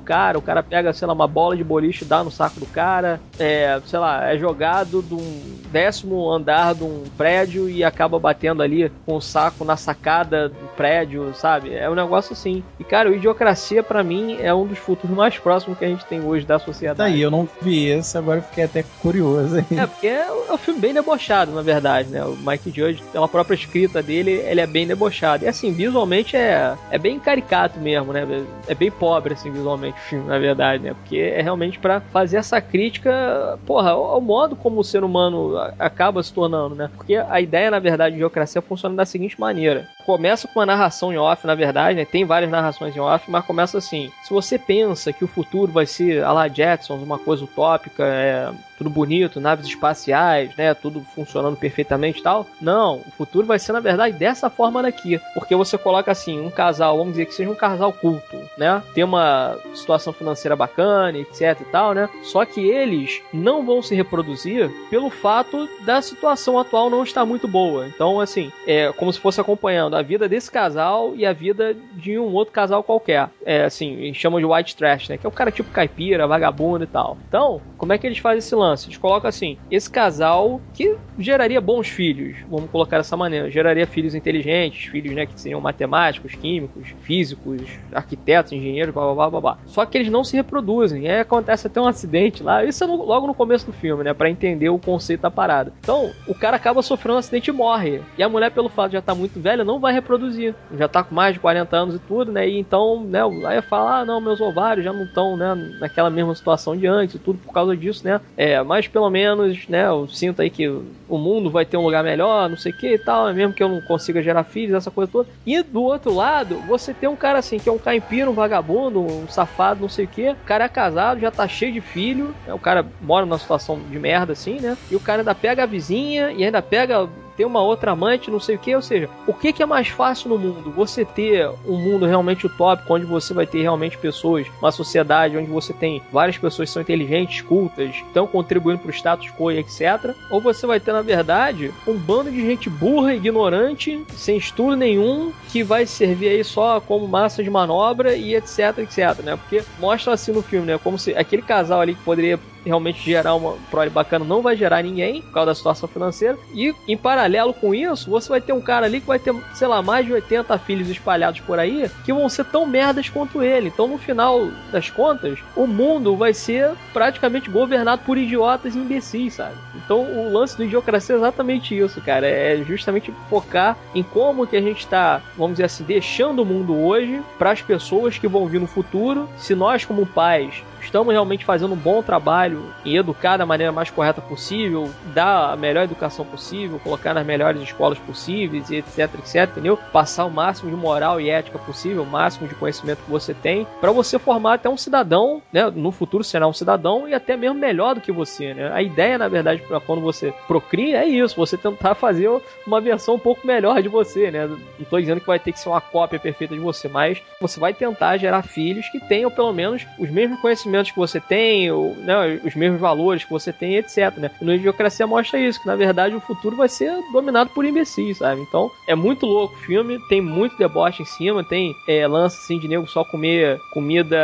cara, o cara pega, sei lá, uma bola de boliche e dá no saco do cara, é, sei lá, é jogado de um décimo andar de um prédio e acaba batendo ali com o saco na sacada do prédio, sabe? É um negócio assim. E, cara, o Idiocracia, para mim, é um dos futuros mais próximos que a gente tem hoje da sociedade. Tá aí, eu não vi esse, agora fiquei até curioso. É, porque é, é um filme bem debochado, na verdade, né? O Mike Judge, pela própria escrita dele, ele é bem debochado. E assim, visualmente é, é bem caricato mesmo, né? É bem pobre, assim, visualmente o filme, na verdade, né? Porque é realmente para fazer essa crítica, porra, ao modo como o ser humano acaba se tornando, né? Porque a ideia, na verdade, de Geocracia funciona da seguinte maneira. Começa com uma narração em off, na verdade, né? Tem várias narrações em off, mas começa assim. Se você pensa que o futuro vai ser a la Jetsons, uma coisa utópica, é, tudo bonito, naves espaciais, né? Tudo funcionando perfeitamente e tal. Não, o futuro vai ser, na verdade, dessa forma daqui. Porque você coloca assim, um casal, vamos dizer que seja um casal culto, né? Tem uma situação financeira bacana, etc e tal, né? Só que eles não vão se reproduzir pelo fato da situação atual não estar muito boa. Então, assim, é como se fosse acompanhando a vida desse casal e a vida de um outro casal qualquer. É assim, chamam de white trash, né? Que é o cara tipo caipira, vagabundo e tal. Então, como é que eles fazem esse lance? Lance. Eles colocam assim: esse casal que geraria bons filhos, vamos colocar dessa maneira, geraria filhos inteligentes, filhos né, que seriam matemáticos, químicos, físicos, arquitetos, engenheiros, blá blá blá blá. Só que eles não se reproduzem. Aí acontece até um acidente lá. Isso é no, logo no começo do filme, né? Pra entender o conceito da parada. Então, o cara acaba sofrendo um acidente e morre. E a mulher, pelo fato de já estar tá muito velha, não vai reproduzir. Já tá com mais de 40 anos e tudo, né? E então, né? Aí fala, ah, não, meus ovários já não estão, né? Naquela mesma situação de antes e tudo por causa disso, né? É, mas pelo menos, né, eu sinto aí que o mundo vai ter um lugar melhor, não sei o que e tal, mesmo que eu não consiga gerar filhos, essa coisa toda. E do outro lado, você tem um cara assim, que é um caipira, um vagabundo, um safado, não sei o que. O cara é casado, já tá cheio de filho, né, o cara mora numa situação de merda assim, né? E o cara ainda pega a vizinha e ainda pega ter uma outra amante, não sei o que. Ou seja, o que, que é mais fácil no mundo? Você ter um mundo realmente utópico, onde você vai ter realmente pessoas, uma sociedade onde você tem várias pessoas que são inteligentes, cultas, estão contribuindo para o status quo e etc. Ou você vai ter, na verdade, um bando de gente burra, ignorante, sem estudo nenhum, que vai servir aí só como massa de manobra e etc, etc, né? Porque mostra assim no filme, né? Como se aquele casal ali que poderia realmente gerar uma prole bacana não vai gerar ninguém por causa da situação financeira. E em paralelo com isso, você vai ter um cara ali que vai ter, sei lá, mais de 80 filhos espalhados por aí que vão ser tão merdas quanto ele. Então, no final das contas, o mundo vai ser praticamente governado por idiotas e imbecis, sabe? Então, o lance do idiocracia é exatamente isso, cara. É justamente focar em como que a gente está, vamos dizer assim, deixando o mundo hoje para as pessoas que vão vir no futuro. Se nós, como pais, estamos realmente fazendo um bom trabalho em educar da maneira mais correta possível, dar a melhor educação possível, colocar nas melhores escolas possíveis etc, etc, entendeu? Passar o máximo de moral e ética possível, o máximo de conhecimento que você tem, para você formar até um cidadão, né? No futuro será um cidadão e até mesmo melhor do que você, né? A ideia, na verdade, para quando você procria é isso, você tentar fazer uma versão um pouco melhor de você, né? Não tô dizendo que vai ter que ser uma cópia perfeita de você, mas você vai tentar gerar filhos que tenham pelo menos os mesmos conhecimentos que você tem, ou, né, os mesmos valores que você tem, etc. Né? No Idiocracia mostra isso, que na verdade o futuro vai ser dominado por imbecis, sabe? Então é muito louco o filme, tem muito deboche em cima, tem é, lance assim de nego só comer comida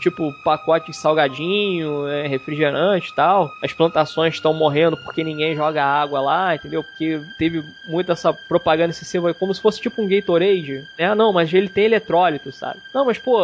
tipo pacote de salgadinho, é, refrigerante e tal. As plantações estão morrendo porque ninguém joga água lá, entendeu? Porque teve muita essa propaganda nesse símbolo como se fosse tipo um Gatorade. É, não, mas ele tem eletrólito, sabe? Não, mas pô,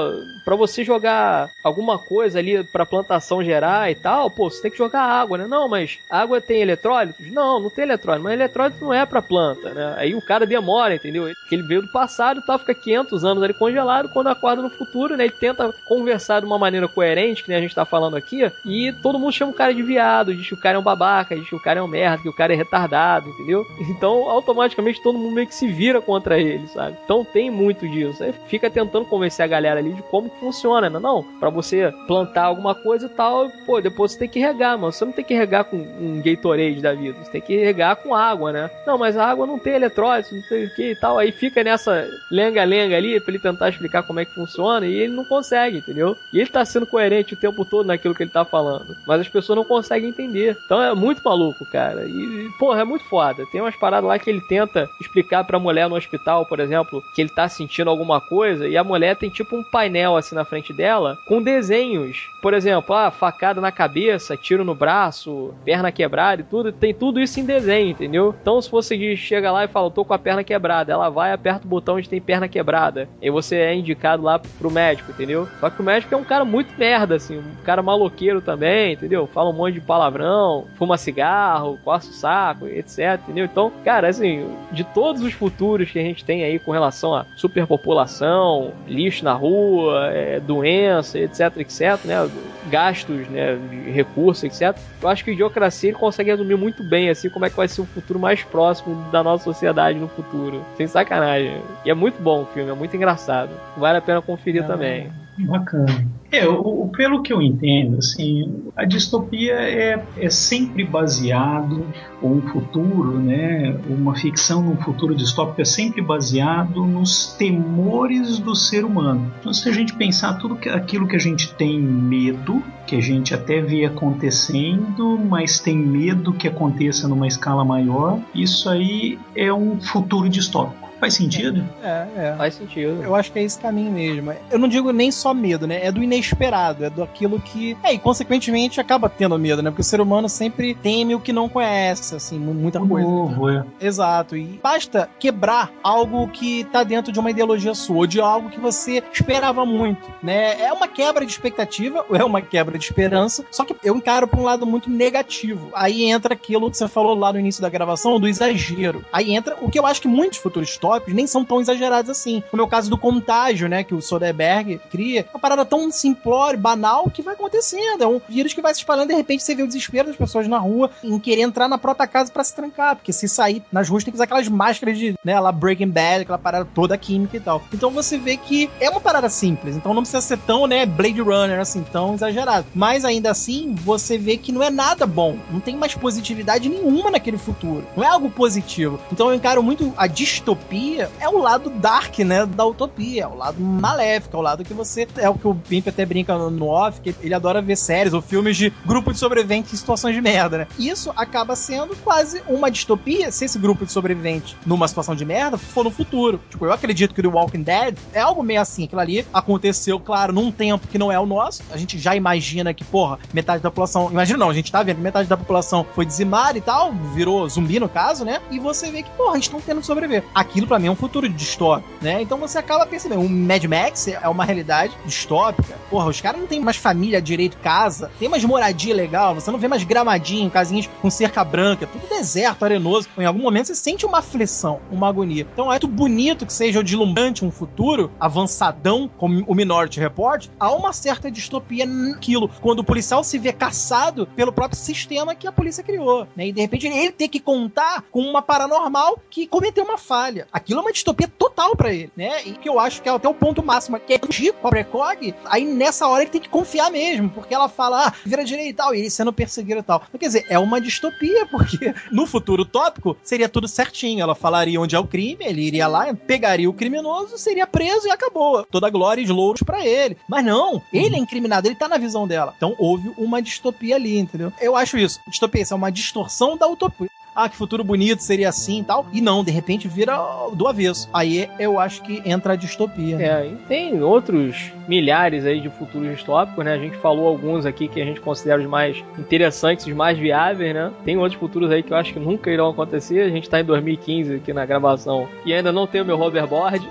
pra você jogar alguma coisa ali pra plantação gerar e tal, pô, você tem que jogar água, né? Não, mas água tem eletrólitos? Não, não tem eletrólito, mas eletrólito não é pra planta, né? Aí o cara demora, entendeu? Porque ele veio do passado e tal, fica 500 anos ali congelado, quando acorda no futuro, né? Ele tenta conversar de uma maneira coerente, que a gente tá falando aqui, e todo mundo chama o cara de viado, diz que o cara é um babaca, diz que o cara é um merda, que o cara é retardado, entendeu? Então, automaticamente todo mundo meio que se vira contra ele, sabe? Então tem muito disso. Aí fica tentando convencer a galera ali de como funciona, né? Não, para você plantar alguma coisa e tal, pô, depois você tem que regar, mano. Você não tem que regar com um Gatorade da vida, você tem que regar com água, né? Não, mas a água não tem eletrólito, não sei o que e tal. Aí fica nessa lenga-lenga ali pra ele tentar explicar como é que funciona e ele não consegue, entendeu? E ele tá sendo coerente o tempo todo naquilo que ele tá falando, mas as pessoas não conseguem entender. Então é muito maluco, cara. E, porra, é muito foda. Tem umas paradas lá que ele tenta explicar pra mulher no hospital, por exemplo, que ele tá sentindo alguma coisa e a mulher tem tipo um painel assim na frente dela com desenhos. Por exemplo, ah, facada na cabeça, tiro no braço, perna quebrada e tudo. Tem tudo isso em desenho, entendeu? Então se você chega lá e fala, tô com a perna quebrada, ela vai, aperta o botão onde tem perna quebrada. E você é indicado lá pro médico, entendeu? Só que o médico é um cara muito merda, assim, um cara maloqueiro também, entendeu? Fala um monte de palavrão, fuma cigarro, coça o saco, etc, entendeu? Então, cara, assim, de todos os futuros que a gente tem aí com relação a superpopulação, lixo na rua, é, doença, etc, etc, né? Gastos, né? De recursos, etc. Eu acho que a idiocracia ele consegue resumir muito bem, assim, como é que vai ser o futuro mais próximo da nossa sociedade no futuro. Sem sacanagem. E é muito bom o filme, é muito engraçado. Vale a pena conferir Ah, também. Bacana. É, o, pelo que eu entendo, assim, a distopia é, é sempre baseado, ou um futuro, né, uma ficção num futuro distópico é sempre baseado nos temores do ser humano. Então, se a gente pensar tudo que, aquilo que a gente tem medo, que a gente até vê acontecendo, mas tem medo que aconteça numa escala maior, isso aí é um futuro distópico. Faz sentido? É, é. Faz sentido. Eu acho que é esse caminho mesmo. Eu não digo nem só medo, né? É do inesperado, é do aquilo que. É, e consequentemente acaba tendo medo, né? Porque o ser humano sempre teme o que não conhece, assim, mu- muita O coisa. novo, é. Exato. E basta quebrar algo que tá dentro de uma ideologia sua, ou de algo que você esperava muito, né? É uma quebra de expectativa, ou é uma quebra de esperança, só que eu encaro por um lado muito negativo. Aí entra aquilo que você falou lá no início da gravação, do exagero. Aí entra o que eu acho que muitos futuros nem são tão exagerados assim. Como é o caso do contágio, né? Que o Soderbergh cria. Uma parada tão simplória, banal, que vai acontecendo. É um vírus que vai se espalhando, de repente você vê o desespero das pessoas na rua em querer entrar na própria casa pra se trancar. Porque se sair nas ruas tem que usar aquelas máscaras de, né, lá Breaking Bad, aquela parada toda química e tal. Então você vê que é uma parada simples. Então não precisa ser tão, né, Blade Runner, assim, tão exagerado. Mas ainda assim, você vê que não é nada bom. Não tem mais positividade nenhuma naquele futuro. Não é algo positivo. Então eu encaro muito a distopia é o lado dark, né, da utopia, é o lado maléfico, é o lado que você é o que o Pimp até brinca no, no off, que ele adora ver séries ou filmes de grupo de sobreviventes em situações de merda, né? Isso acaba sendo quase uma distopia se esse grupo de sobreviventes numa situação de merda for no futuro. Tipo, eu acredito que o The Walking Dead é algo meio assim, aquilo ali aconteceu, claro, num tempo que não é o nosso. A gente já imagina que, porra, metade da população, imagina não, a gente tá vendo que metade da população foi dizimada e tal, virou zumbi no caso, né? E você vê que, porra, a gente não tendo que sobreviver. Aquilo Aquilo para mim é um futuro distópico, né? Então você acaba percebendo, o Mad Max é uma realidade distópica. Porra, os caras não têm mais família direito, casa, tem mais moradia legal, você não vê mais gramadinho, casinhas com cerca branca, é tudo deserto, arenoso. Em algum momento você sente uma aflição, uma agonia. Então é muito bonito que seja deslumbrante um futuro avançadão, como o Minority Report, há uma certa distopia naquilo. Quando o policial se vê caçado pelo próprio sistema que a polícia criou, né? E de repente ele tem que contar com uma paranormal que cometeu uma falha. Aquilo é uma distopia total para ele, né? E que eu acho que é até o ponto máximo, que é fugir com a Precog, aí nessa hora ele tem que confiar mesmo, porque ela fala, ah, vira direita e tal, e ele sendo perseguido e tal. Então, quer dizer, é uma distopia, porque no futuro tópico seria tudo certinho. Ela falaria onde é o crime, ele iria lá, pegaria o criminoso, seria preso e acabou. Toda glória e louros para ele. Mas não, ele é incriminado, ele tá na visão dela. Então houve uma distopia ali, entendeu? Eu acho isso. Distopia, isso é uma distorção da utopia ah, que futuro bonito seria assim e tal. E não, de repente vira do avesso. Aí eu acho que entra a distopia. É, e tem outros milhares aí de futuros distópicos, né? A gente falou alguns aqui que a gente considera os mais interessantes, os mais viáveis, né? Tem outros futuros aí que eu acho que nunca irão acontecer. A gente tá em 2015 aqui na gravação e ainda não tem o meu hoverboard.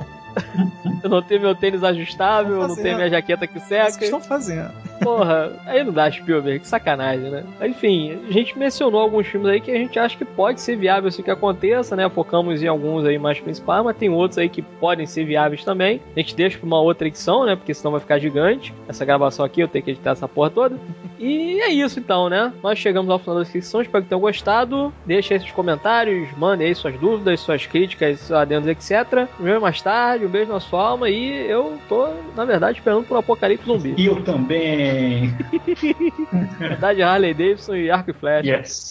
Eu não tenho meu tênis ajustável, não tenho minha jaqueta que seca. O que estão fazendo? Porra, aí não dá Spielberg, que sacanagem, né? Enfim, a gente mencionou alguns filmes aí que a gente acha que pode ser viável se que aconteça, né? Focamos em alguns aí mais principais, mas tem outros aí que podem ser viáveis também. A gente deixa pra uma outra edição, né? Porque senão vai ficar gigante. Essa gravação aqui eu tenho que editar essa porra toda. E é isso então, né? Nós chegamos ao final da descrição, espero que tenham gostado. Deixe aí seus comentários, mandem aí suas dúvidas, suas críticas, adendos, etc. Nos vemos mais tarde, um beijo na sua alma e eu tô, na verdade, esperando por Apocalipse Zumbi. E eu também. Verdade, Harley Davidson e arco e flecha. Yes.